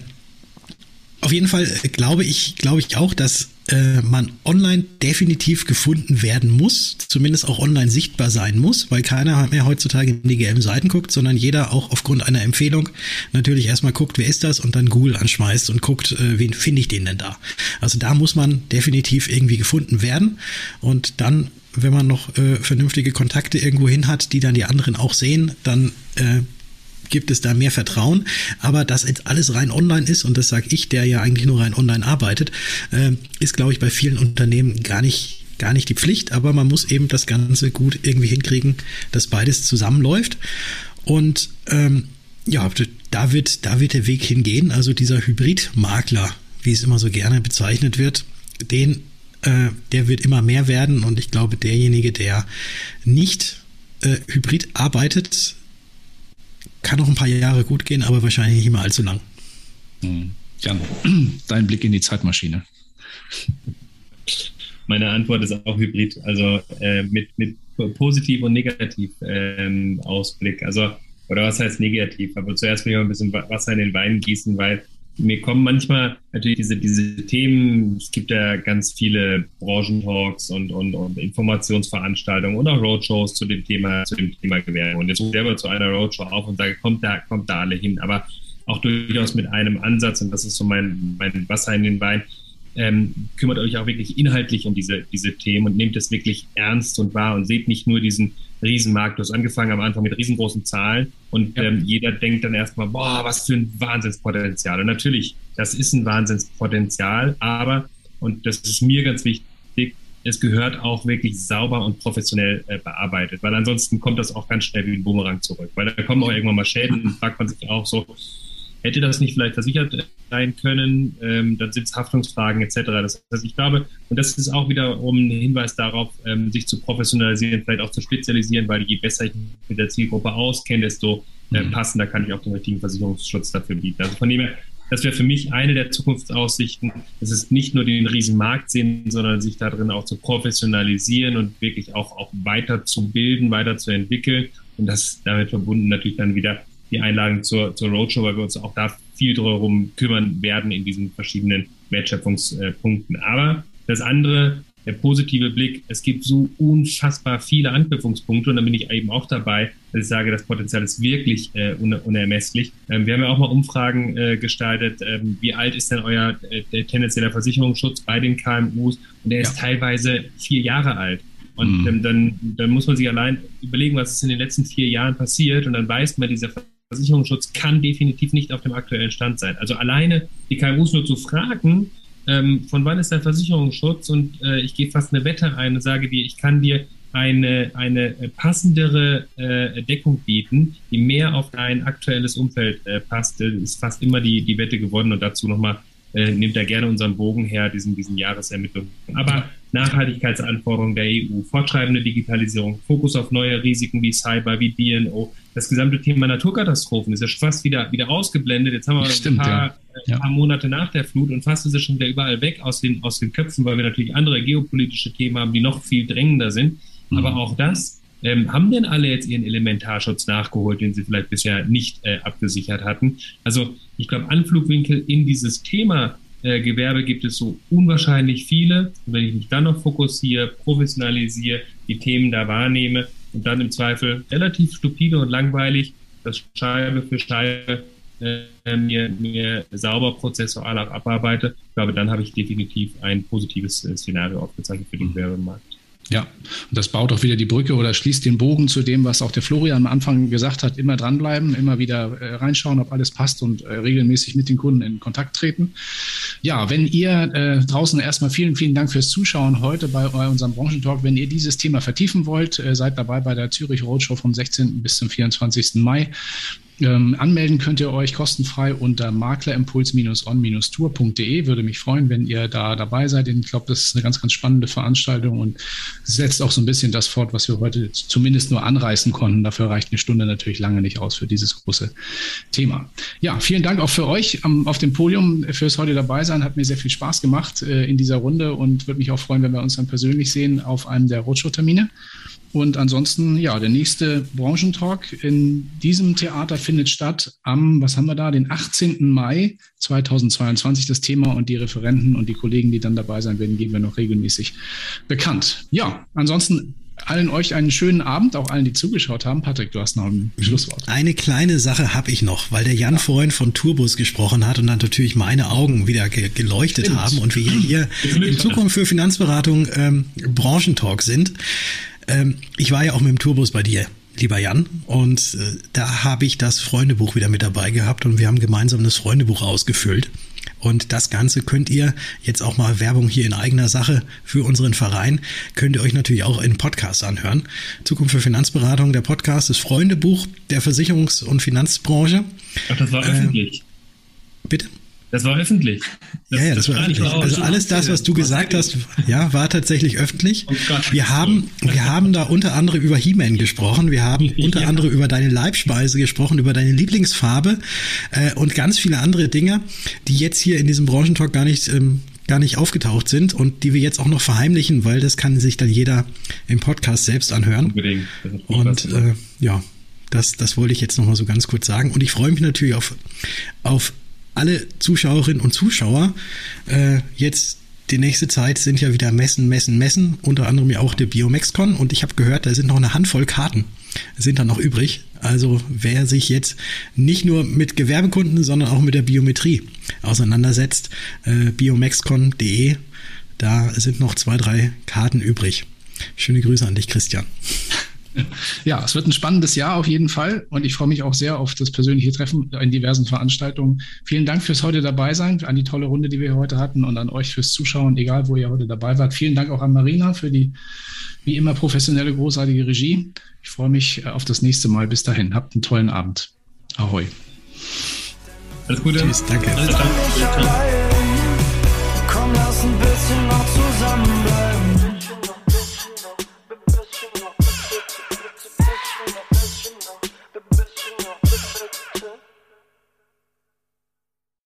auf jeden Fall glaube ich, glaube ich auch, dass äh, man online definitiv gefunden werden muss, zumindest auch online sichtbar sein muss, weil keiner mehr heutzutage in die gelben Seiten guckt, sondern jeder auch aufgrund einer Empfehlung natürlich erstmal guckt, wer ist das und dann Google anschmeißt und guckt, äh, wen finde ich den denn da. Also da muss man definitiv irgendwie gefunden werden und dann wenn man noch äh, vernünftige Kontakte irgendwo hin hat, die dann die anderen auch sehen, dann äh, gibt es da mehr Vertrauen. Aber dass jetzt alles rein online ist, und das sage ich, der ja eigentlich nur rein online arbeitet, äh, ist, glaube ich, bei vielen Unternehmen gar nicht gar nicht die Pflicht, aber man muss eben das Ganze gut irgendwie hinkriegen, dass beides zusammenläuft. Und ähm, ja, da wird, da wird der Weg hingehen. Also dieser Hybridmakler, wie es immer so gerne bezeichnet wird, den, äh, der wird immer mehr werden. Und ich glaube, derjenige, der nicht äh, hybrid arbeitet, kann noch ein paar Jahre gut gehen, aber wahrscheinlich nicht mehr allzu lang. Hm. Jan, dein Blick in die Zeitmaschine. Meine Antwort ist auch Hybrid, also äh, mit, mit positiv und negativ ähm, Ausblick. Also, oder was heißt negativ? Aber zuerst will ich mal ein bisschen Wasser in den Wein gießen, weil mir kommen manchmal natürlich diese, diese Themen, es gibt ja ganz viele Branchentalks und, und, und Informationsveranstaltungen und auch Roadshows zu dem Thema, zu dem Thema Gewerbe. Und jetzt rufe ich selber zu einer Roadshow auf und sage, kommt da, kommt da alle hin. Aber auch durchaus mit einem Ansatz, und das ist so mein, mein Wasser in den Wein, ähm, kümmert euch auch wirklich inhaltlich um diese, diese Themen und nehmt es wirklich ernst und wahr und seht nicht nur diesen Riesenmarkt. Du hast angefangen am Anfang mit riesengroßen Zahlen und ja. ähm, jeder denkt dann erstmal, boah, was für ein Wahnsinnspotenzial. Und natürlich, das ist ein Wahnsinnspotenzial, aber, und das ist mir ganz wichtig, es gehört auch wirklich sauber und professionell äh, bearbeitet, weil ansonsten kommt das auch ganz schnell wie ein Boomerang zurück, weil da kommen auch irgendwann mal Schäden und fragt man sich auch so, hätte das nicht vielleicht versichert sein können, ähm, dann sind es Haftungsfragen etc. Das heißt, ich glaube, und das ist auch wiederum ein Hinweis darauf, ähm, sich zu professionalisieren, vielleicht auch zu spezialisieren, weil je besser ich mich mit der Zielgruppe auskenne, desto äh, mhm. passender kann ich auch den richtigen Versicherungsschutz dafür bieten. Also von dem her, das wäre für mich eine der Zukunftsaussichten. Es ist nicht nur den Riesenmarkt sehen, sondern sich darin auch zu professionalisieren und wirklich auch, auch weiterzubilden, weiterzuentwickeln. Und das damit verbunden natürlich dann wieder die Einladung zur, zur Roadshow, weil wir uns auch da viel darum kümmern werden in diesen verschiedenen Wertschöpfungspunkten. Aber das andere, der positive Blick, es gibt so unfassbar viele Anknüpfungspunkte und da bin ich eben auch dabei, dass ich sage, das Potenzial ist wirklich äh, unermesslich. Ähm, wir haben ja auch mal Umfragen äh, gestaltet, ähm, wie alt ist denn euer äh, tendenzieller Versicherungsschutz bei den KMUs? Und der ist ja. teilweise vier Jahre alt. Und mhm. ähm, dann, dann muss man sich allein überlegen, was ist in den letzten vier Jahren passiert. Und dann weiß man, dieser Versicherungsschutz kann definitiv nicht auf dem aktuellen Stand sein. Also alleine die KMUs nur zu fragen, ähm, von wann ist der Versicherungsschutz? Und äh, ich gehe fast eine Wette ein und sage dir, ich kann dir eine, eine passendere äh, Deckung bieten, die mehr auf dein aktuelles Umfeld äh, passt, ist fast immer die, die Wette gewonnen. Und dazu nochmal äh, nimmt er gerne unseren Bogen her, diesen, diesen Jahresermittlungen. Aber Nachhaltigkeitsanforderungen der EU, fortschreibende Digitalisierung, Fokus auf neue Risiken wie Cyber, wie DNO, das gesamte Thema Naturkatastrophen ist ja fast wieder, wieder ausgeblendet. Jetzt haben wir Stimmt, ein paar, ja. Ja. paar, Monate nach der Flut und fast ist es schon wieder überall weg aus den, aus den Köpfen, weil wir natürlich andere geopolitische Themen haben, die noch viel drängender sind. Mhm. Aber auch das ähm, haben denn alle jetzt ihren Elementarschutz nachgeholt, den sie vielleicht bisher nicht äh, abgesichert hatten? Also ich glaube, Anflugwinkel in dieses Thema äh, Gewerbe gibt es so unwahrscheinlich viele. Und wenn ich mich dann noch fokussiere, professionalisiere, die Themen da wahrnehme und dann im Zweifel relativ stupide und langweilig das Scheibe für Scheibe äh, mir, mir sauber prozessual abarbeite, ich glaube, dann habe ich definitiv ein positives äh, Szenario aufgezeichnet für den mhm. Gewerbemarkt. Ja, und das baut auch wieder die Brücke oder schließt den Bogen zu dem, was auch der Florian am Anfang gesagt hat. Immer dranbleiben, immer wieder äh, reinschauen, ob alles passt und äh, regelmäßig mit den Kunden in Kontakt treten. Ja, wenn ihr äh, draußen erstmal vielen, vielen Dank fürs Zuschauen heute bei, unserem Branchentalk. Wenn ihr dieses Thema vertiefen wollt, äh, seid dabei bei der Zürich Roadshow vom 16. bis zum 24. Mai. Ähm, anmelden könnt ihr euch kostenfrei unter maklerimpuls-on-tour.de. Würde mich freuen, wenn ihr da dabei seid. Ich glaube, das ist eine ganz, ganz spannende Veranstaltung und setzt auch so ein bisschen das fort, was wir heute zumindest nur anreißen konnten. Dafür reicht eine Stunde natürlich lange nicht aus für dieses große Thema. Ja, vielen Dank auch für euch am, auf dem Podium fürs heute dabei sein. Hat mir sehr viel Spaß gemacht äh, in dieser Runde und würde mich auch freuen, wenn wir uns dann persönlich sehen auf einem der Roadshow-Termine. Und ansonsten, ja, der nächste Branchentalk in diesem Theater findet statt am, was haben wir da, den 18. Mai 2022. Das Thema und die Referenten und die Kollegen, die dann dabei sein werden, geben wir noch regelmäßig bekannt. Ja, ansonsten allen euch einen schönen Abend, auch allen, die zugeschaut haben. Patrick, du hast noch ein Schlusswort. Eine kleine Sache habe ich noch, weil der Jan ja. vorhin von Tourbus gesprochen hat und dann natürlich meine Augen wieder ge geleuchtet Stimmt. haben und wir hier in Zukunft für Finanzberatung ähm, Branchentalk sind. Ähm, ich war ja auch mit dem Tourbus bei dir, lieber Jan, und äh, da habe ich das Freundebuch wieder mit dabei gehabt und wir haben gemeinsam das Freundebuch ausgefüllt. Und das Ganze könnt ihr jetzt auch mal Werbung hier in eigener Sache für unseren Verein, könnt ihr euch natürlich auch in Podcasts anhören. Zukunft für Finanzberatung, der Podcast, das Freundebuch der Versicherungs- und Finanzbranche. Ach, das war öffentlich. Äh, bitte? Das war öffentlich. Das, ja, ja, das, das war öffentlich. Also alles das, was du gesagt hast, ja, war tatsächlich öffentlich. Oh wir haben, wir haben da unter anderem über He-Man gesprochen. Wir haben unter anderem über deine Leibspeise gesprochen, über deine Lieblingsfarbe äh, und ganz viele andere Dinge, die jetzt hier in diesem Branchentalk gar nicht ähm, gar nicht aufgetaucht sind und die wir jetzt auch noch verheimlichen, weil das kann sich dann jeder im Podcast selbst anhören. Unbedingt. Und äh, ja, das, das wollte ich jetzt noch mal so ganz kurz sagen. Und ich freue mich natürlich auf, auf alle Zuschauerinnen und Zuschauer äh, jetzt die nächste Zeit sind ja wieder Messen, Messen, Messen, unter anderem ja auch der Biomexcon und ich habe gehört, da sind noch eine Handvoll Karten, sind da noch übrig. Also wer sich jetzt nicht nur mit Gewerbekunden, sondern auch mit der Biometrie auseinandersetzt, äh, biomexcon.de, da sind noch zwei, drei Karten übrig. Schöne Grüße an dich, Christian. Ja, es wird ein spannendes Jahr auf jeden Fall und ich freue mich auch sehr auf das persönliche Treffen in diversen Veranstaltungen. Vielen Dank fürs heute dabei sein, an die tolle Runde, die wir heute hatten und an euch fürs Zuschauen, egal wo ihr heute dabei wart. Vielen Dank auch an Marina für die wie immer professionelle, großartige Regie. Ich freue mich auf das nächste Mal. Bis dahin, habt einen tollen Abend. Ahoi. Alles Gute. Tschüss, danke. Komm, lass ein bisschen noch zusammenbleiben.